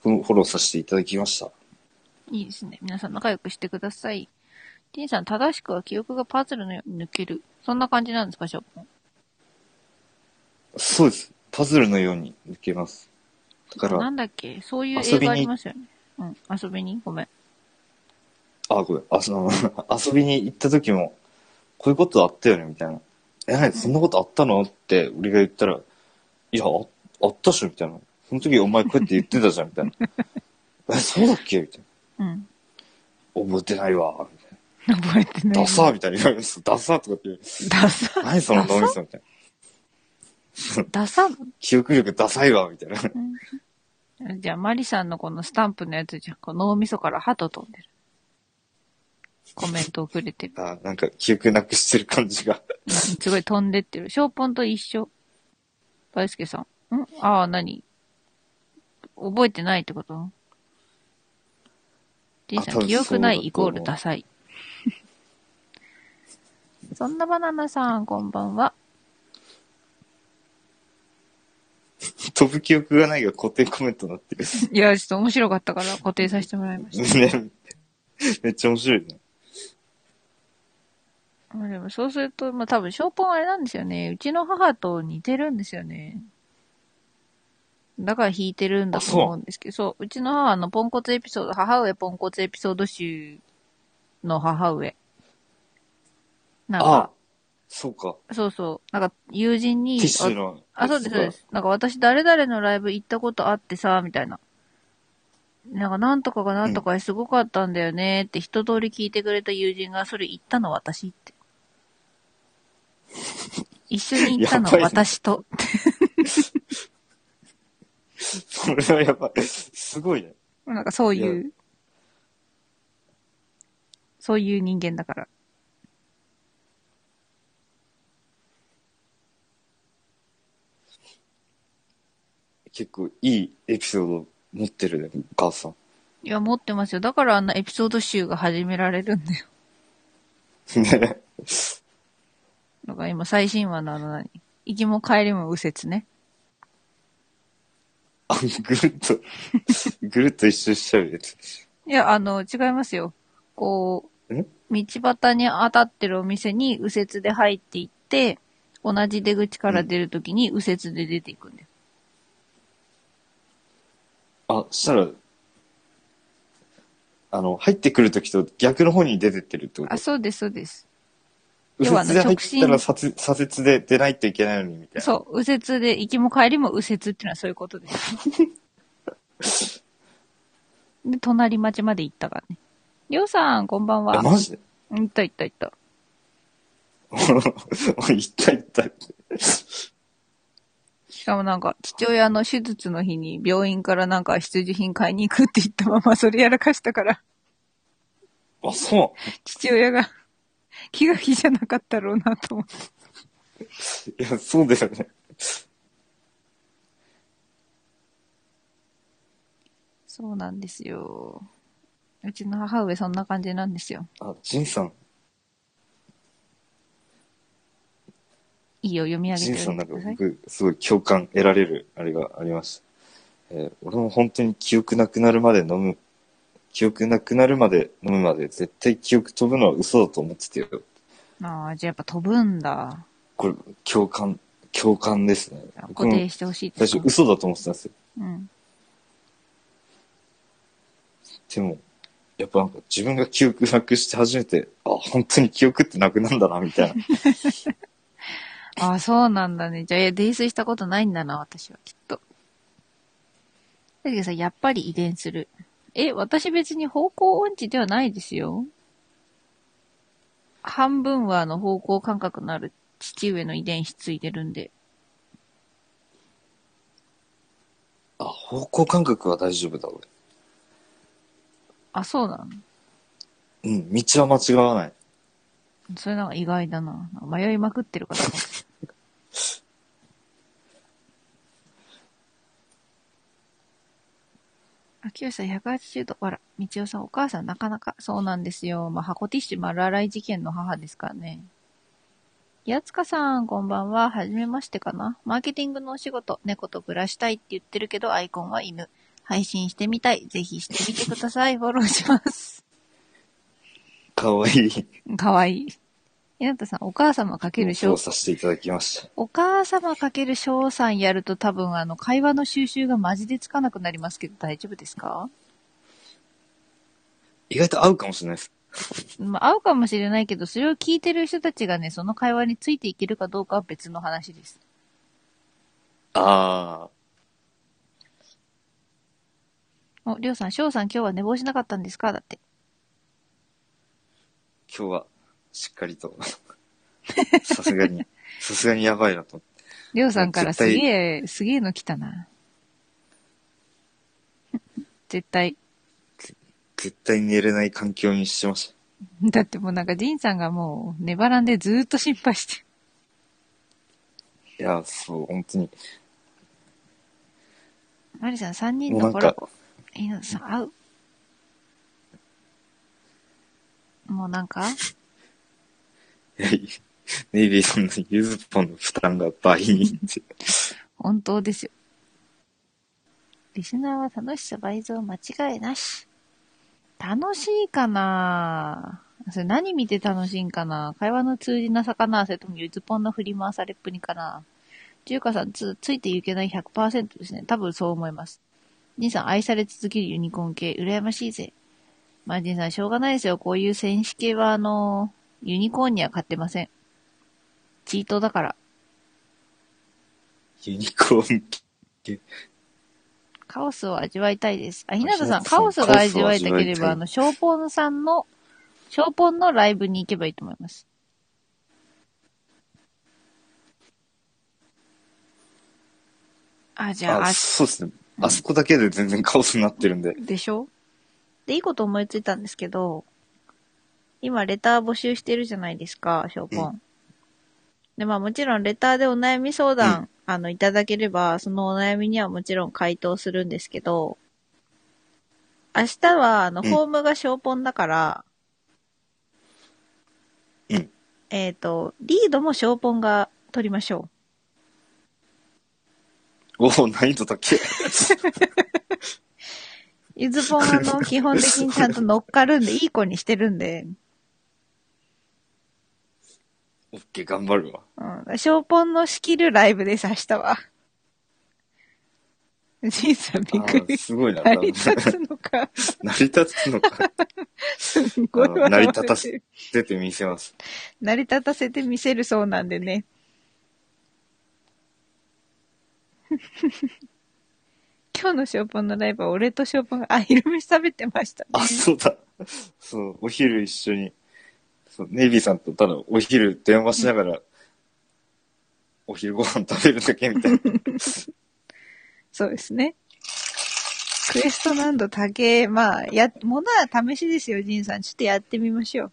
S2: 僕もフォローさせていただきました。
S1: いいですね。皆さん仲良くしてください。ティンさん、正しくは記憶がパズルのように抜ける。そんな感じなんですか、ショッポン。
S2: そうです。パズルのように抜けます。から、
S1: なんだっけ？そういう映
S2: 遊びに
S1: 画ありますよね。うん。遊びに？ごめん。
S2: あ、ごめん、あその、遊びに行った時も、こういうことあったよね、みたいな。え、何？そんなことあったの？って、俺が言ったら、いや、ああったっしょ、みたいな。その時お前こうやって言ってたじゃん、みたいな。え、そうだっけ？みたい
S1: うん。
S2: な。覚えてないわ、みたい
S1: 覚えてない。
S2: な。ダサーみたいに言われます。ダサーとかって言う。
S1: ダサ。
S2: 何その脳みそみたいな。
S1: ダサ
S2: 記憶力ダサいわ、みたいな。
S1: うんじゃあ、マリさんのこのスタンプのやつじゃん。こう脳みそから鳩飛んでる。コメントをくれてる。
S2: あ、なんか記憶なくしてる感じが。
S1: うんすごい飛んでってる。ショーポンと一緒。大輔さん。ん？ああ、何？覚えてないってこと ?T さん、
S2: あ多分
S1: 記憶ないイコールダサい。そんなバナナさん、こんばんは。
S2: 飛ぶ記憶がないが固定コメントになってる。
S1: いや、ちょっと面白かったから固定させてもらいました。
S2: ね。めっちゃ面白いね。
S1: まあでもそうすると、まあ多分、ショーポンあれなんですよね。うちの母と似てるんですよね。だから弾いてるんだと思うんですけど、そううちの母のポンコツエピソード、母上ポンコツエピソード集の母上。なん
S2: あ
S1: か、
S2: そうか。
S1: そうそう、なんか友人に、
S2: ティッシュの。
S1: あ、そうです、そうで。す。なんか私誰々のライブ行ったことあってさ、みたいな。なんかなんとかがなんとかですごかったんだよねって一通り聞いてくれた友人が、それ行ったの私って。一緒に行ったの
S2: やばいね
S1: 私と。
S2: それはやばい。すごいね。
S1: なんかそうい、
S2: いう
S1: そういう人間だから。
S2: 結構いいエピソード持ってるね、お母さん。
S1: いや、持ってますよ。だからあんなエピソード集が始められるんだよ。
S2: ね。
S1: だから今最新話のあの何？行きも帰りも右折ね。
S2: あ、ぐるっと、ぐるっと一周しちゃうやつ。
S1: いや、あの、違いますよ。こう、
S2: ん
S1: 道端に当たってるお店に右折で入っていって、同じ出口から出るときに右折で出ていくんだよ。
S2: あ、したら、あの、入ってくるときと逆の方に出てってるってこと？
S1: あ、そうです、そうです。
S2: 右
S1: 要はあの
S2: 折で入った
S1: 直
S2: ら左折左折で出ないといけないのに、みたいな。
S1: そう、右折で行きも帰りも右折っていうのはそういうことです。で、隣町まで行ったからね。りょうさん、こんばん
S2: え、
S1: は。
S2: マジで？
S1: 行った行った行った。
S2: 行った行った。
S1: しかもなんか、父親の手術の日に病院からなんか必需品買いに行くって言ったままそれやらかしたから、
S2: あ、そ
S1: 父親が 気が気じゃなかったろうなと思って。
S2: う。いや、そうだよね。
S1: そうなんですよ。うちの母上そんな感じなんですよ。
S2: あ、ジンさん、
S1: いいよ、読み上
S2: ジンさんなんか
S1: げてください。
S2: 僕、すごい共感得られる、あれがありました。えー俺も本当に記憶なくなるまで飲む、記憶なくなるまで飲むまで絶対記憶飛ぶのは嘘だと思ってたよ。
S1: ああ、じゃあやっぱ飛ぶんだ。
S2: これ、共感、共感ですね。僕
S1: 固
S2: も
S1: 定してほしいで
S2: 最初嘘だと思ってたんですよ。
S1: うん。
S2: でも、やっぱなんか自分が記憶なくして初めて、あ、本当に記憶ってなくなんだな、みたいな。
S1: ああ、そうなんだね。じゃあ、泥酔したことないんだな、私は、きっと。だけどさ、やっぱり遺伝する。え、私別に方向音痴ではないですよ。半分はあの方向感覚のある父上の遺伝子ついてるんで。
S2: あ、方向感覚は大丈夫だ、俺。
S1: あ、そうなの？
S2: うん、道は間違わない。
S1: それなんか意外だな。迷いまくってる方かもしれないあ、きよしさん180度。あら、みちおさん、お母さんなかなか。そうなんですよ。まあ、箱ティッシュ丸洗い事件の母ですからね。やつかさん、こんばんは。はじめましてかな。マーケティングのお仕事、猫と暮らしたいって言ってるけど、アイコンは犬。配信してみたい。ぜひしてみてください。フォローします。
S2: かわいい。
S1: かわいい。ひなたさん、お母様かける翔、
S2: させていただきました。
S1: お母様かける翔さんやると多分あの、会話の収集がマジでつかなくなりますけど大丈夫ですか？
S2: 意外と合うかもしれないです。
S1: まあ、合うかもしれないけど、それを聞いてる人たちがね、その会話についていけるかどうかは別の話です。
S2: あ
S1: お、りょうさん、しょうさん今日は寝坊しなかったんですか？だって。
S2: ー、今日はしっかりと、さすがに、さすがにやばいなと思って。
S1: りょうさんからすげえ、すげえの来たな。絶対。
S2: 絶対寝れない環境にしてまし
S1: だってもうなんか、ジンさんがもう、寝ばらんでずーっと心配して。
S2: た。いや、そう、本当に。
S1: マリさん、3人のコラボ。いのさん、合う？もうなんか、
S2: いやネイビーさんのユーズポンの負担が倍に。
S1: 本当ですよ。リスナーは楽しさ倍増間違いなし。楽しいかな？それ何見て楽しいんかな？会話の通じなさかなそれともゆずぽんの振り回されっぷりかな中華さんつ、ついていけない100%ですね。多分そう思います。兄さん、愛され続けるユニコーン系、羨ましいぜ。まあ、ジンさん、しょうがないですよ。こういう戦士系は、あの、ユニコーンには勝ってません。チートだから。
S2: ユニコーン系？
S1: カオスを味わいたいです。あ、ひなたさん、カオスが味わいたければ、あの、ショーポンさんの、ショーポンのライブに行けばいいと思います。あ、じゃあ、
S2: あ、
S1: あ
S2: そうですね。あそこだけで全然カオスになってるんで。
S1: でしょ？で、いいこと思いついたんですけど、今、レター募集してるじゃないですか、ショーポン。
S2: う
S1: で、まあもちろん、レターでお悩み相談、
S2: うん
S1: あの、いただければ、そのお悩みにはもちろん回答するんですけど、明日は、あの、
S2: うん
S1: ホームがショーポンだから、
S2: うん
S1: えっ、と、リードもショーポンが取りましょ
S2: おお、難易度高い。
S1: う。ゆずぽんあの、基本的にちゃんと乗っかるんで、いい子にしてるんで、
S2: オッケー、頑張るわ。
S1: うん。ショーポンの仕切るライブです、明日は。じいさんびっく
S2: あ
S1: り。
S2: すごいな。
S1: 成り立つのか。
S2: 成り立つのか。
S1: すごい
S2: あの成り立た
S1: せ
S2: てみせます。
S1: 成り立たせてみせるそうなんでね。今日のショーポンのライブは俺とショーポンが、あ、昼飯食べてましたね。
S2: あ、そうだ。そう、お昼一緒に、そう、ネイビーさんとただお昼電話しながら、お昼ご飯食べるだけみたいな。
S1: そうですね。クエスト難度高え。まあ、や、ものは試しですよ、ジンさん。ちょっとやってみましょう。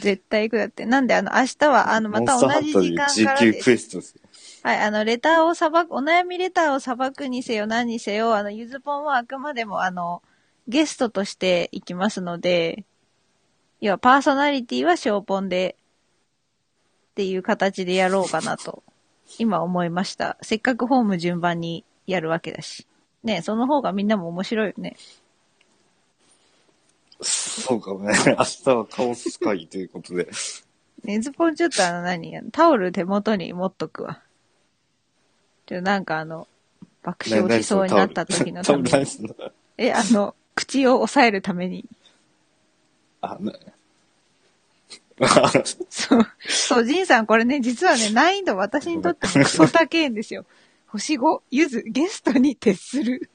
S1: 絶対行くだって。なんで、あの、明日は、あの、また同じ時間から
S2: 19
S1: です。
S2: クエストですよ。
S1: はい、あの、レターをさばく、お悩みレターをさばくにせよ何にせよ、あの、ゆずぽんはあくまでも、あの、ゲストとして行きますので、要は、パーソナリティはショーポンで、っていう形でやろうかなと、今思いました。せっかくホーム順番にやるわけだし。ね、その方がみんなも面白いよね。
S2: そうかもね。明日はカオス会ということで。
S1: ねずぽんちょっとあの何、タオル手元に持っとくわ。ちょ、なんかあの、爆笑しそうになった時のために。え、あの、口を押さえるために。
S2: あ、な、
S1: そう。そう、ジンさん、これね、実はね、難易度私にとってもクソ高いんですよ。星5、ゆず、ゲストに徹する。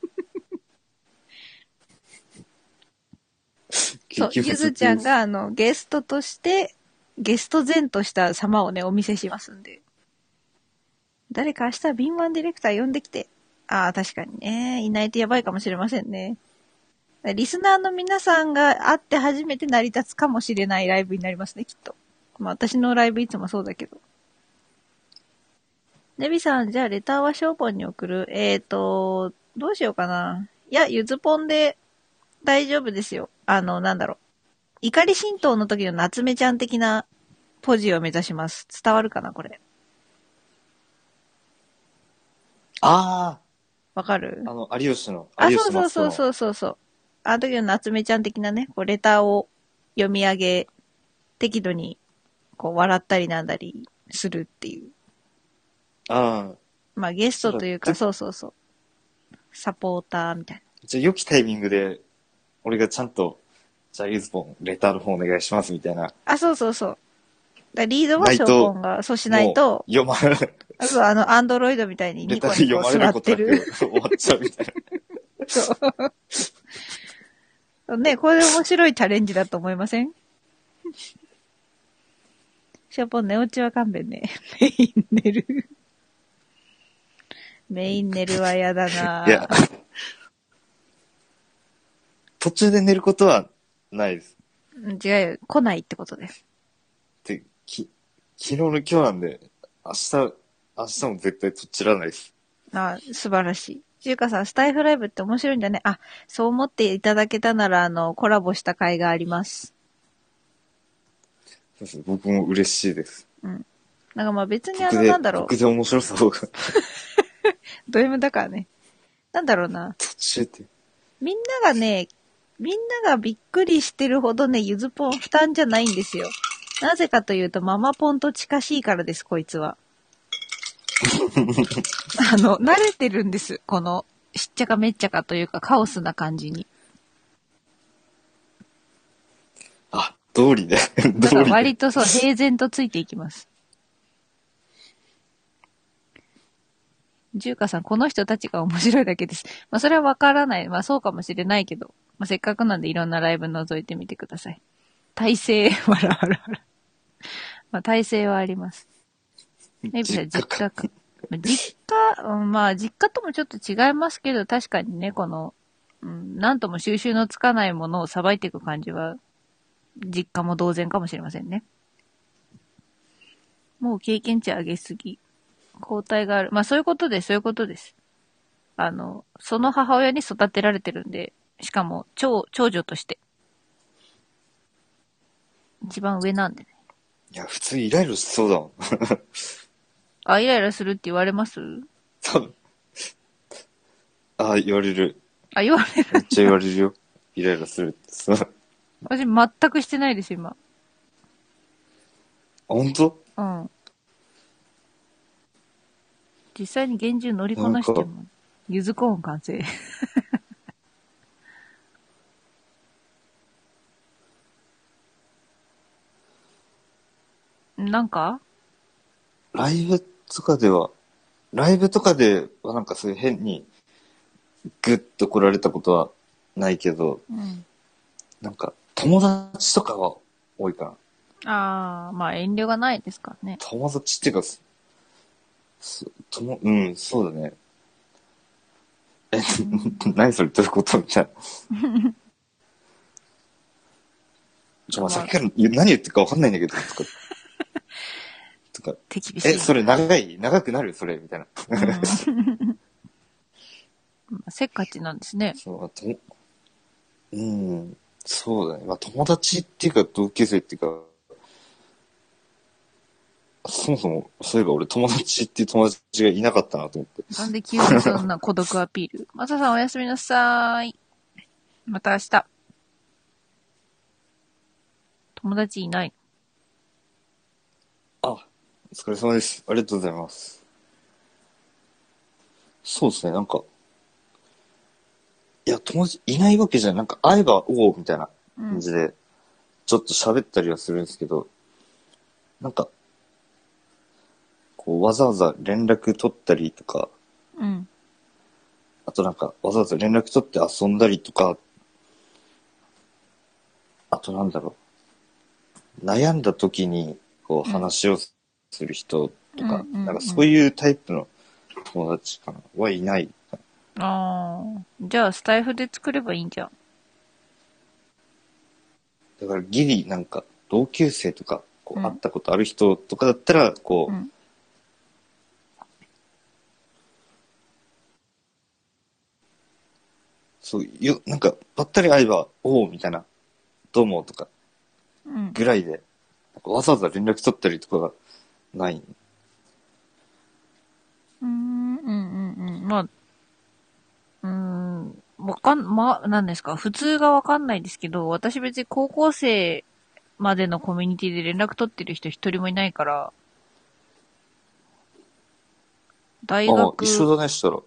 S1: そう、ゆずちゃん。が、あの、ゲストとして、ゲスト前とした様をね、お見せしますんで。誰か明日、敏腕ディレクター呼んできて。ああ、確かにね。いないとやばいかもしれませんね。リスナーの皆さんが会って初めて成り立つかもしれないライブになりますね、きっと。まあ私のライブいつもそうだけど。ネビさん、じゃあレターはショーポンに送るえーと、どうしようかな。いや、ゆずポンで大丈夫ですよ。あの、なんだろう。怒り神道の時の夏目ちゃん的なポジを目指します。伝わるかな、これ。
S2: あ
S1: わかる？
S2: あ、あの、有吉の、
S1: あ、
S2: 有
S1: そうそうそう。そうそうそう。あの時の夏目ちゃん的なね、こうレターを読み上げ、適度にこう笑ったりなんだりするっていう。
S2: ああ。
S1: まあゲストというか、
S2: そ
S1: そうそうそう。サポーターみたい
S2: じゃあ、良きタイミングで、俺がちゃんと、じゃあ、ユーズポン、レターの方お願いします、みたいな。
S1: な。あ、そうそうそう。だリードはショーポンが、そうしないと、
S2: 読ま、
S1: あとあの、アンドロイドみたいに
S2: レター
S1: ニコニコ座っ
S2: 読まれること
S1: てる。
S2: 終わっちゃうみたいな。
S1: そう。ね、これ面白いチャレンジだと思いません？ショーポン寝落ちは勘弁ね。メイン寝る。メイン寝るは嫌だない
S2: や、途中で寝ることはないです。
S1: うん違うよ。来ないってことです。
S2: 昨日の今日なんで、明日、明日も絶対とちらないです。
S1: あ、素晴らしい。中華さん、スタイフライブって面白いんだね。あ、そう思っていただけたなら、あの、コラボした回があります。
S2: そうです僕も嬉しいです。
S1: なんかまあ別にあの、なんだろう
S2: 僕。で面白さをが
S1: ド M だからね。なんだろうな。
S2: 途中で。
S1: みんながね、みんながびっくりしてるほどね、ゆずポン負担じゃないんですよ。なぜかというと、ママポンと近しいからです、こいつは。あの、慣れてるんです。この、しっちゃかめっちゃかというか、カオスな感じに。
S2: あ、通りで。
S1: だから。割とそう、平然とついていきます。ジューカさん、この人たちが面白いだけです。まあ、それはわからない。まあ、そうかもしれないけど、まあ、せっかくなんでいろんなライブ覗いてみてください。体勢、わらわらわら。まあ、体勢はあります。メイビーさん、実家か。まあ実家、うんまあ、実家ともちょっと違いますけど、確かにね、この、うん、なんとも収集のつかないものをさばいていく感じは、実家も同然かもしれませんね。もう経験値上げすぎ。交代がある。まあそういうことです、そういうことです。あの、その母親に育てられてるんで、しかも長、長女として。一番上なんでね。
S2: いや、普通イライラしそうだもん。
S1: あ、イライラするって言われます？
S2: 多分。あ、言われる。
S1: あ、言われる。
S2: めっちゃ言われるよ。イライラするって。
S1: 私全くしてないです、今。
S2: 本当？
S1: うん。実際に厳重乗りこなしても、ゆずコーン完成。なんか？
S2: ライブとかでは、ライブとかではなんかそういう変にグッと来られたことはないけど、
S1: うん。
S2: なんか友達とかは多いかな。
S1: ああ、まあ遠慮がないですからね。
S2: 友達っていうか、すすとも、うん、そうだね。え、何それ？どういうこと？みたいな。ちょ、まあ、さっきから言う何言ってるか分かんないんだけど、とか。とか、
S1: 手厳しい。
S2: え、それ長い？長くなる？それみたいな。
S1: せっかちなんですね。
S2: そう、あと、うん、そうだね。まあ、友達っていうか、同級生っていうか、そもそも、そういえば俺友達っていう友達がいなかったなと思って。
S1: なんで急にそんな孤独アピール？マサさんおやすみなさーい。また明日。友達いない。
S2: あ、お疲れ様です。ありがとうございます。そうですね、なんか、いや、友達いないわけじゃない。なんか、会えば、おおみたいな
S1: うん
S2: 感。じで、ちょっと喋ったりはするんですけど、なんか、こう、わざわざ連絡取ったりとか、
S1: うん。
S2: あとなんか、わざわざ連絡取って遊んだりとか、あとなんだろう。悩んだ時に、こう、
S1: うん
S2: 話をする人とか、
S1: うんうんうん
S2: なんかそういうタイプの友達かな、はいない。
S1: ああ。じゃあ、スタイフで作ればいいんじゃん。
S2: だからギリなんか、同級生とか、こ
S1: う
S2: 会ったことある人とかだったら、こう、
S1: うん。
S2: そういう、なんか、ばったり会えば、おおみたいな、どうもとか、
S1: うん。
S2: ぐらいで、なんかわざわざ連絡取ったりとかがない。
S1: うーん、うん、うん、うん。まあ、うーん、わかん、ま、なんですか？普通がわかんないですけど、私別に高校生までのコミュニティで連絡取ってる人一人もいないから、大
S2: あ、
S1: 学、
S2: 一緒だね、したら。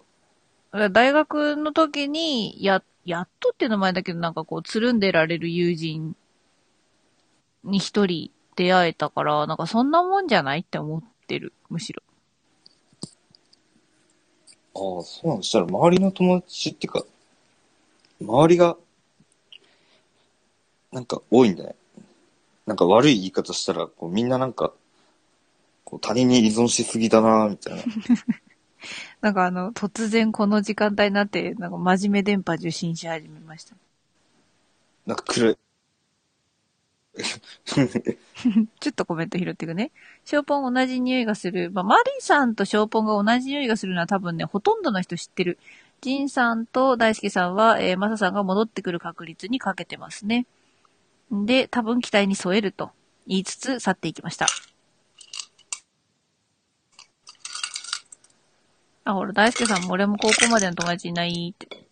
S1: 大学の時に、や、やっとっていうの前だけど、なんかこう、つるんでられる友人に一人出会えたから、なんかそんなもんじゃないって思ってる、むしろ。
S2: ああ、そうなんだしたら、周りの友達っていうか、周りが、なんか多いんだね。なんか悪い言い方したら、こうみんななんか、こう他人に依存しすぎだな、みたいな。
S1: なんかあの、突然この時間帯になって、なんか真面目電波受信し始めました。
S2: なんか暗い。
S1: ちょっとコメント拾っていくね。ショーポン同じ匂いがする。まあ、マリさんとショーポンが同じ匂いがするのは多分ね、ほとんどの人知ってる。ジンさんと大輔さんは、えーマサさんが戻ってくる確率にかけてますね。で、多分期待に添えると言いつつ去っていきました。あ、ほら、大輔さんも俺も高校までの友達いないって。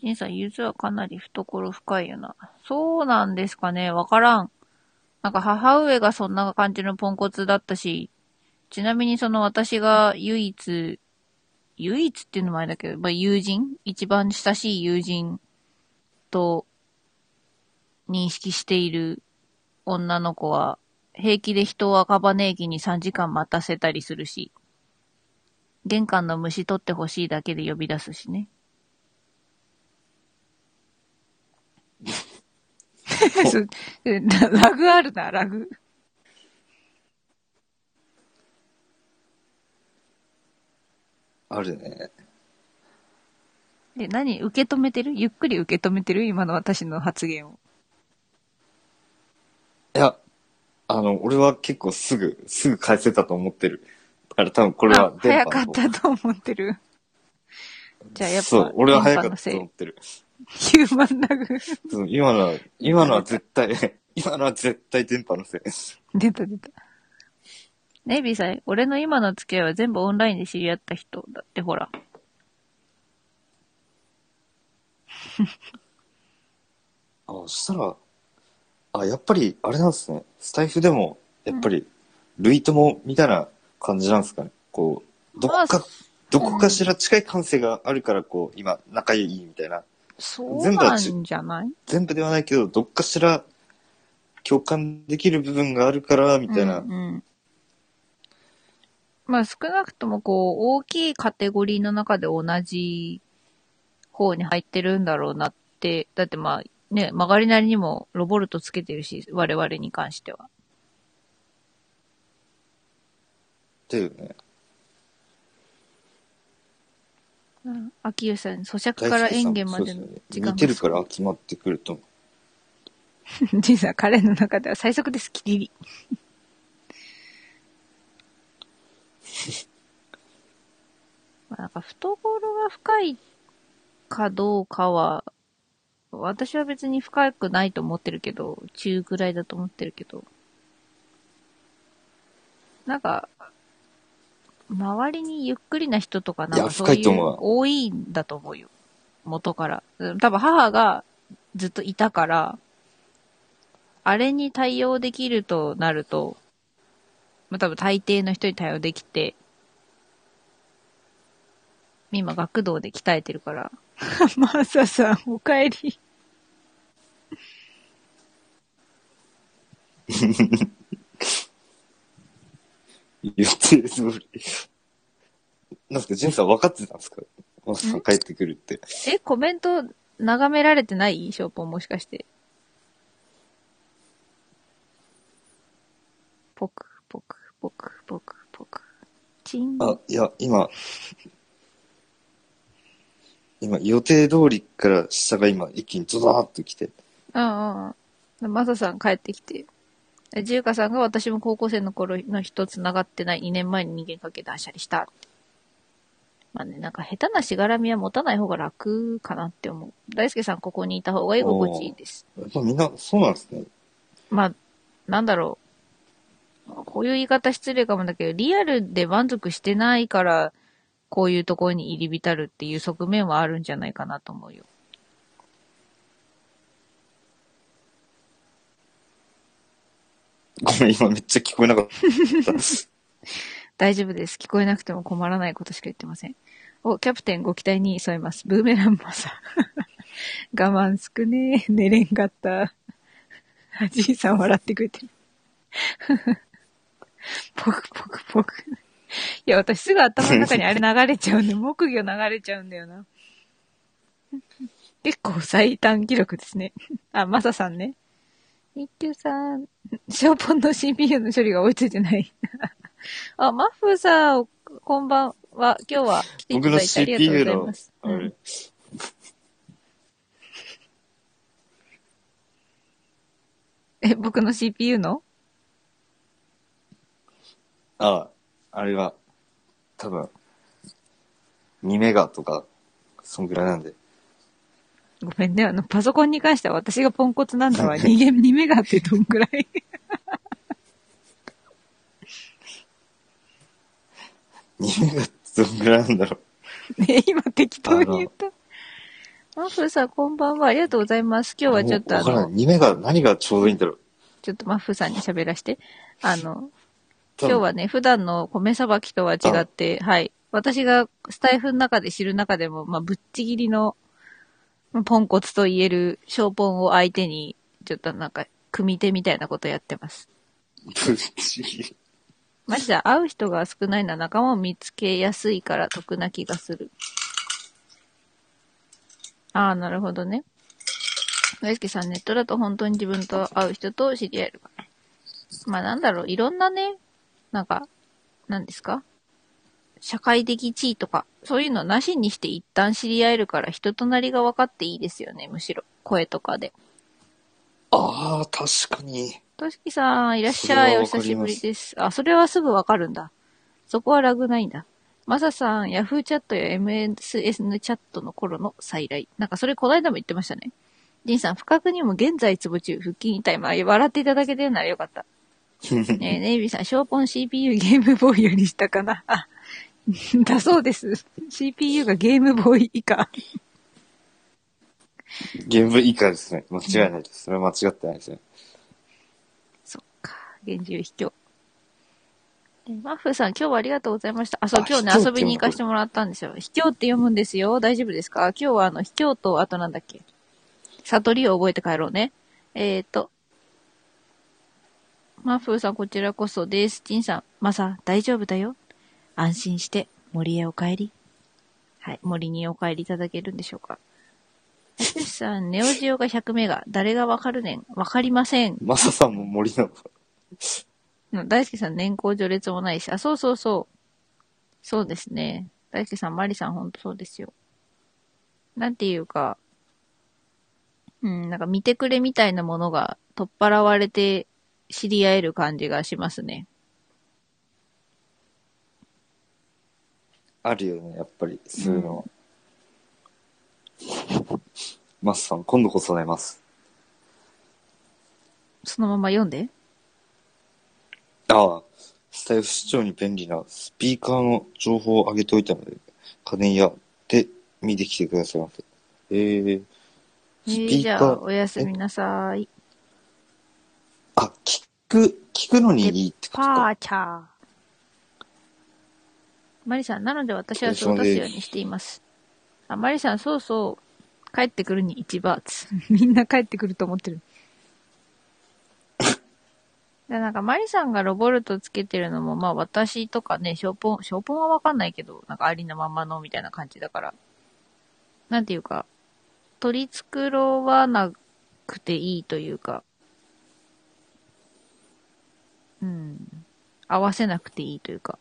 S1: ジンさん、ゆずはかなり懐深いよな。そうなんですかねわからん。なんか母上がそんな感じのポンコツだったし、ちなみにその私が唯一、唯一っていうのもあれだけど、まあ、友人一番親しい友人と認識している女の子は、平気で人を赤羽駅に3時間待たせたりするし、玄関の虫取ってほしいだけで呼び出すしね。そうラ ラグあるな、ラグ。
S2: あるね。
S1: え、何？受け止めてる？ゆっくり受け止めてる？今の私の発言を。
S2: いや、あの、俺は結構すぐ、すぐ返せたと思ってる。だから多分これは
S1: あ、早かったと思ってる。じゃあやっぱ
S2: そう、俺は早かったと思ってる。
S1: ヒューマンラグ。
S2: そう今のは、今のは絶対、今のは絶対電波のせい。
S1: 出た出た。ネイビーさん、俺の今の付き合いは全部オンラインで知り合った人だってほら。
S2: あ、そしたら、あ、やっぱり、あれなんですね。スタイフでも、やっぱり、類友みたいな感じなんですかね。こう、どっ
S1: まあ
S2: か、どこかしら近い感性があるから、こう、今、仲いいみたいな。
S1: そうなんじゃない
S2: 全部ではないけど、どっかしら共感できる部分があるから、みたいな。
S1: うんうんまあ少なくともこう、大きいカテゴリーの中で同じ方に入ってるんだろうなって、だってまあね、曲がりなりにもロボルトつけてるし、我々に関しては。
S2: だよね。
S1: うん。秋吉さん、咀嚼から演芸までの時間
S2: 似てるから集まってくると思う。
S1: ジンさん、彼の中では最速です、キリリ。まあなんか懐が深いかどうかは、私は別に深くないと思ってるけど、中くらいだと思ってるけど、なんか、周りにゆっくりな人とかなんかそういう多いんだと思うよ。元から。うん多分母がずっといたから、あれに対応できるとなると、まあ、多分大抵の人に対応できて、今学童で鍛えてるから。マサさん、お帰り。
S2: 予定通り。なんすか、ジェンさん分かってたんですか？マスさん？帰ってくるって。
S1: え、コメント眺められてない？ショーポンもしかして。ポク、ポク、ポク、ポク、ポク。チン。
S2: あ、いや、今、今、予定通りから下が今、一気にドダーッと来て。
S1: うんうんうん。マサさん帰ってきて。えジュウカさんが私も高校生の頃の人繋がってない2年前に人間関係断捨離した。まあね、なんか下手なしがらみは持たない方が楽かなって思う。大輔さんここにいた方が居心地いいです。
S2: やっぱみんな、そうなんですね。
S1: まあ、なんだろう。こういう言い方失礼かもだけど、リアルで満足してないから、こういうところに入り浸るっていう側面はあるんじゃないかなと思うよ。
S2: ごめん、今めっちゃ聞こえなかった。
S1: 大丈夫です。聞こえなくても困らないことしか言ってません。お、キャプテンご期待に添えます。ブーメランマサ。我慢すくねー。寝れんかった。はじいさん笑ってくれてる。ポクポクポク。いや、私すぐ頭の中にあれ流れちゃうんで、木魚流れちゃうんだよな。結構最短記録ですね。あ、マサさんね。一休さん、ショーポンの CPU の処理が追いついてない。あ、マッフーさん、こんばんは。今日は来ていただいてありがとうございます。
S2: あれ
S1: うん、え、僕の CPU の？
S2: ああ、あれは、多分、2メガとか、そんぐらいなんで。
S1: ごめんね。あの、パソコンに関しては私がポンコツなんだわ。2ゲ2メガってどんぐらい
S2: 2メガってどんぐらいなんだろ
S1: ね、今適当に言った。マッフーさん、こんばんは。ありがとうございます。今
S2: う。
S1: 日はちょっとあの
S2: わからん。、2メガ、何がちょうどいいんだろう。
S1: ちょっとマッフーさんに喋らして。あの、今日はね、普段の米さばきとは違って、はい。私がスタイフの中で知る中でも、まあ、ぶっちぎりの、まあポンコツと言える小ポンを相手に、ちょっとなんか、組み手みたいなことやってます。マジで会う人が少ないのは仲間を見つけやすいから得な気がする。ああ、なるほどね。大輔さん、ネットだと本当に自分と会う人と知り合えるから。まあなんだろう、いろんなね、なんか、何ですか？社会的地位とか、そういうのなしにして一旦知り合えるから人となりが分かっていいですよね、むしろ。声とかで。
S2: ああ、確かに。
S1: としきさん、いらっしゃい。お久しぶりです。あ、それはすぐわかるんだ。そこはラグないんだ。マサさん、ヤフーチャットや MSN チャットの頃の再来。なんかそれこないだも言ってましたね。ジンさん、不覚にも現在ツボ中、腹筋痛い。まあ、笑っていただけてるならよかった。ねえ、ネイビーさん、ショーポン CPU ゲームボーイより下かな。あ、だそうです。CPU がゲームボーイ以下。
S2: ゲーム以下ですね。間違いないです。それは間違ってないですね。
S1: そっか、厳重卑怯。えマッフーさん、今日はありがとうございました。あ、そう、
S2: あ
S1: 今日ね、遊びに行かせてもらったんですよ。卑怯って読むんですよ。大丈夫ですか？今日はあの、卑怯と、あとなんだっけ？悟りを覚えて帰ろうね。えーと。マッフーさん、こちらこそです。ジンさん、マサ、大丈夫だよ。安心して、森へお帰り。はい、森にお帰りいただけるんでしょうか。マッフーさん、ネオジオが100メガ。誰がわかるねん。わかりません。
S2: マサさんも森の、
S1: うん大輔さん、年功序列もないし。あ、そうそうそう。そうですね。大輔さん、マリさん、ほんとそうですよ。なんていうか、うん、なんか見てくれみたいなものが取っ払われて知り合える感じがしますね。
S2: あるよね、やっぱり、そういうのは。マスさん、今度こそ寝ます。
S1: そのまま読んで？
S2: ああ、スタイフ視聴に便利なスピーカーの情報を上げておいたので、家電屋で見てきてくださいませ。えー、
S1: え
S2: スピ
S1: ー、じ
S2: ーカー、
S1: ゃあ、おやすみなさい。
S2: あ、聞く、聞くのにいいってこと
S1: パ
S2: か。
S1: ーチャー。マリさん、なので私はそう出すようにしています。あ、マリさん、そうそう。帰ってくるに1バーツ。みんな帰ってくると思ってる。で、なんか、マリさんがロボルトつけてるのも、まあ私とかね、ショーポン、ショーポンはわかんないけど、なんかありのままのみたいな感じだから。なんていうか、取り繕わなくていいというか、うん。合わせなくていいというか、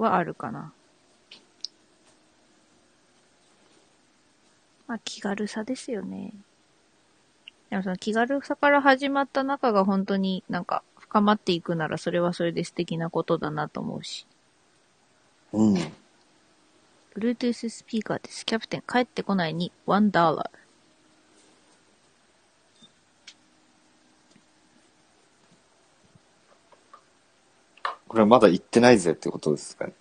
S1: はあるかな。まあ、気軽さですよね。でもその気軽さから始まった中が本当になんか深まっていくならそれはそれで素敵なことだなと思うし。
S2: うん。
S1: Bluetooth スピーカーです。キャプテン帰ってこないに1ダーラ
S2: これはまだ行ってないぜってことですかね。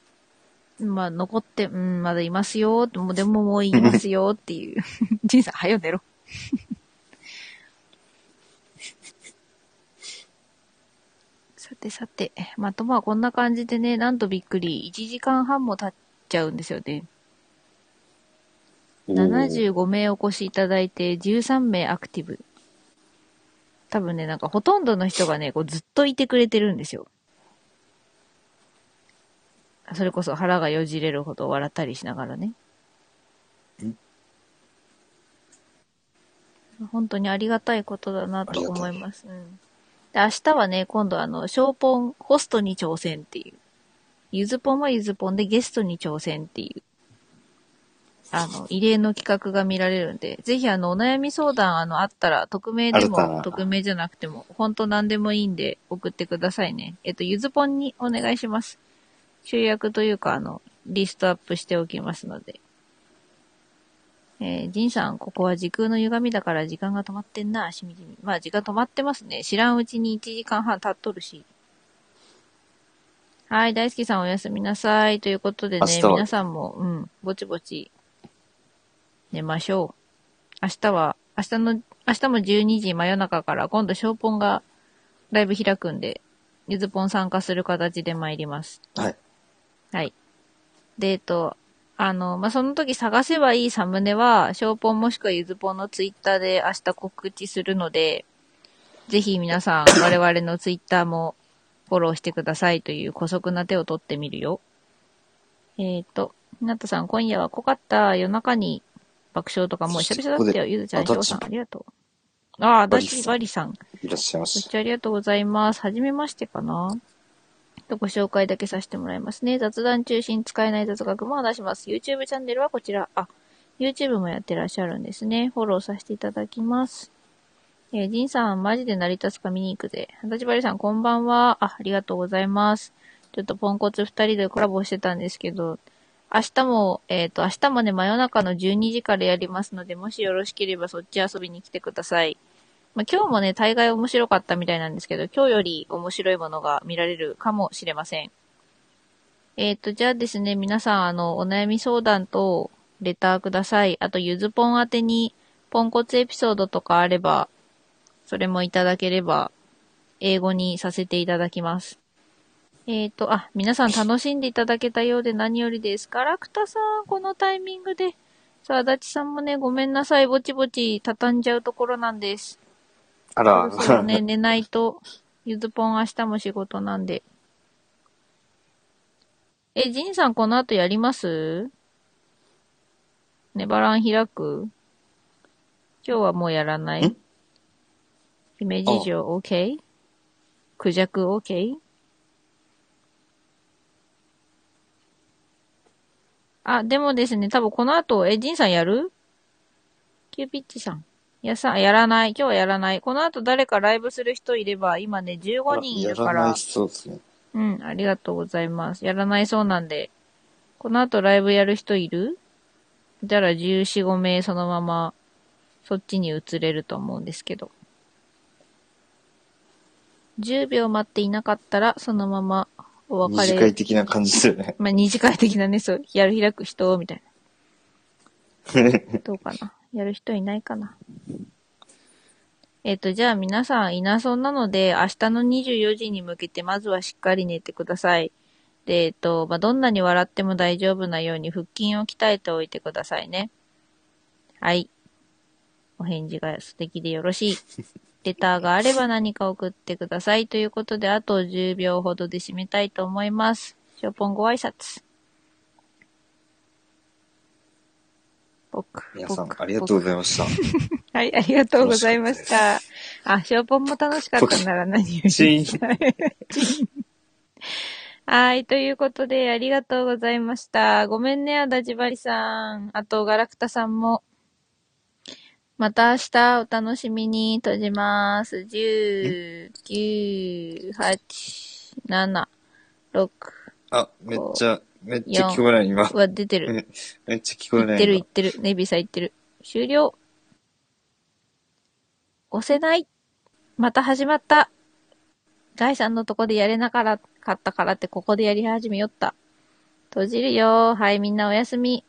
S1: ー。まあ残って、うん、まだいますよ。でもでももういますよっていう。ジンさん、はよ寝ろ。さてさて、まあとまあこんな感じでね、なんとびっくり、1時間半も経っちゃうんですよね。
S2: おー
S1: 75名お越しいただいて、13名アクティブ。多分ね、なんかほとんどの人がね、こうずっといてくれてるんですよ。それこそ腹がよじれるほど笑ったりしながらね。本当にありがたいことだなと思います。うん。で、明日はね、今度あの、ショーポンホストに挑戦っていう。ゆずぽんはゆずぽんでゲストに挑戦っていう。あの、異例の企画が見られるんで、ぜひあの、お悩み相談あの、あったら、匿名でも、匿名じゃなくても、本当何でもいいんで、送ってくださいね。えっと、ゆずぽんにお願いします。集約というか、あの、リストアップしておきますので。えー、ジンさん、ここは時空の歪みだから時間が止まってんな、しみじみ。まあ、時間止まってますね。知らんうちに1時間半経っとるし。はい、大好きさんおやすみなさい。ということでね、皆さんも、うん、ぼちぼち、寝ましょう。明日は、明日の、明日も12時真夜中から今度ショーポンがライブ開くんで、ゆずぽん参加する形で参ります。
S2: はい。
S1: はい。で、えっと、あの、まあ、その時探せばいいサムネは、ショーポンもしくはゆずぽんのツイッターで明日告知するので、ぜひ皆さん、我々のツイッターもフォローしてくださいという古速な手を取ってみるよ。えっ、と、ひなたさん、今夜は濃かった夜中に爆笑とかもう久々だったよ。ゆずちゃん、
S2: あ
S1: しょうさん、ありがとう。ああ、ダッチバリさん。
S2: いらっしゃいまし。
S1: ご視聴ありがとうございます。はじめましてかなとご紹介だけさせてもらいますね。雑談中心使えない雑学も話します。YouTube チャンネルはこちら。あ、YouTube もやってらっしゃるんですね。フォローさせていただきます。えー、ジンさん、マジで成り立つか見に行くぜ。はたちばりさん、こんばんは。あ、ありがとうございます。ちょっとポンコツ二人でコラボしてたんですけど、明日も、えっ、と、明日もね、真夜中の12時からやりますので、もしよろしければそっち遊びに来てください。まあ、今日もね、大概面白かったみたいなんですけど、今日より面白いものが見られるかもしれません。えっ、と、じゃあですね、皆さん、あの、お悩み相談と、レターください。あと、ゆずぽん宛てに、ポンコツエピソードとかあれば、それもいただければ、英語にさせていただきます。えっ、と、あ、皆さん楽しんでいただけたようで何よりです。ガラクタさん、このタイミングで。さあ、足立さんもね、ごめんなさい。ぼちぼち畳んじゃうところなんです。そ
S2: あら
S1: ろ、そろね、寝ないと、ゆずぽん明日も仕事なんで。え、ジンさんこの後やります？ネバラン開く？今日はもうやらない？
S2: ん
S1: 姫路城 OK? クジャク OK? あ、でもですね、多分この後、え、ジンさんやる？キューピッチさん。やさ、やらない。今日はやらない。この後誰かライブする人いれば、今ね、15人いるから
S2: やらない。そうですね。
S1: うん、ありがとうございます。やらないそうなんで。この後ライブやる人いる？いたら14、5名そのまま、そっちに移れると思うんですけど。10秒待っていなかったら、そのままお
S2: 二
S1: 別れ。
S2: 次会的な感じですよね。
S1: まあ、二次会的なね、そう、やる開く人、みたいな。どうかなやる人いないかなえっ、と、じゃあ皆さんいなそうなので、明日の24時に向けてまずはしっかり寝てください。で、えっ、と、まあ、どんなに笑っても大丈夫なように腹筋を鍛えておいてくださいね。はい。お返事が素敵でよろしい。レターがあれば何か送ってください。ということで、あと10秒ほどで締めたいと思います。ショーポンご挨拶。僕。
S2: 皆さん、
S1: 僕
S2: ありがとうございました。
S1: はい、ありがとうございました。あ、ショーポンも楽しかったなら何より。
S2: チーン
S1: はい、ということで、ありがとうございました。ごめんね、あだじばりさん。あと、ガラクタさんも。また明日お楽しみに閉じます。10、9、8、7、6。
S2: あ、めっちゃ、めっちゃ聞こえない、今
S1: う。わ、出てる。
S2: めっちゃ聞こえない。
S1: 言ってる言
S2: 今
S1: ってる。ネビーさん言ってる。終了。押せない。また始まった。第3のとこでやれなかったからってここでやり始めよった。閉じるよ。はい、みんなおやすみ。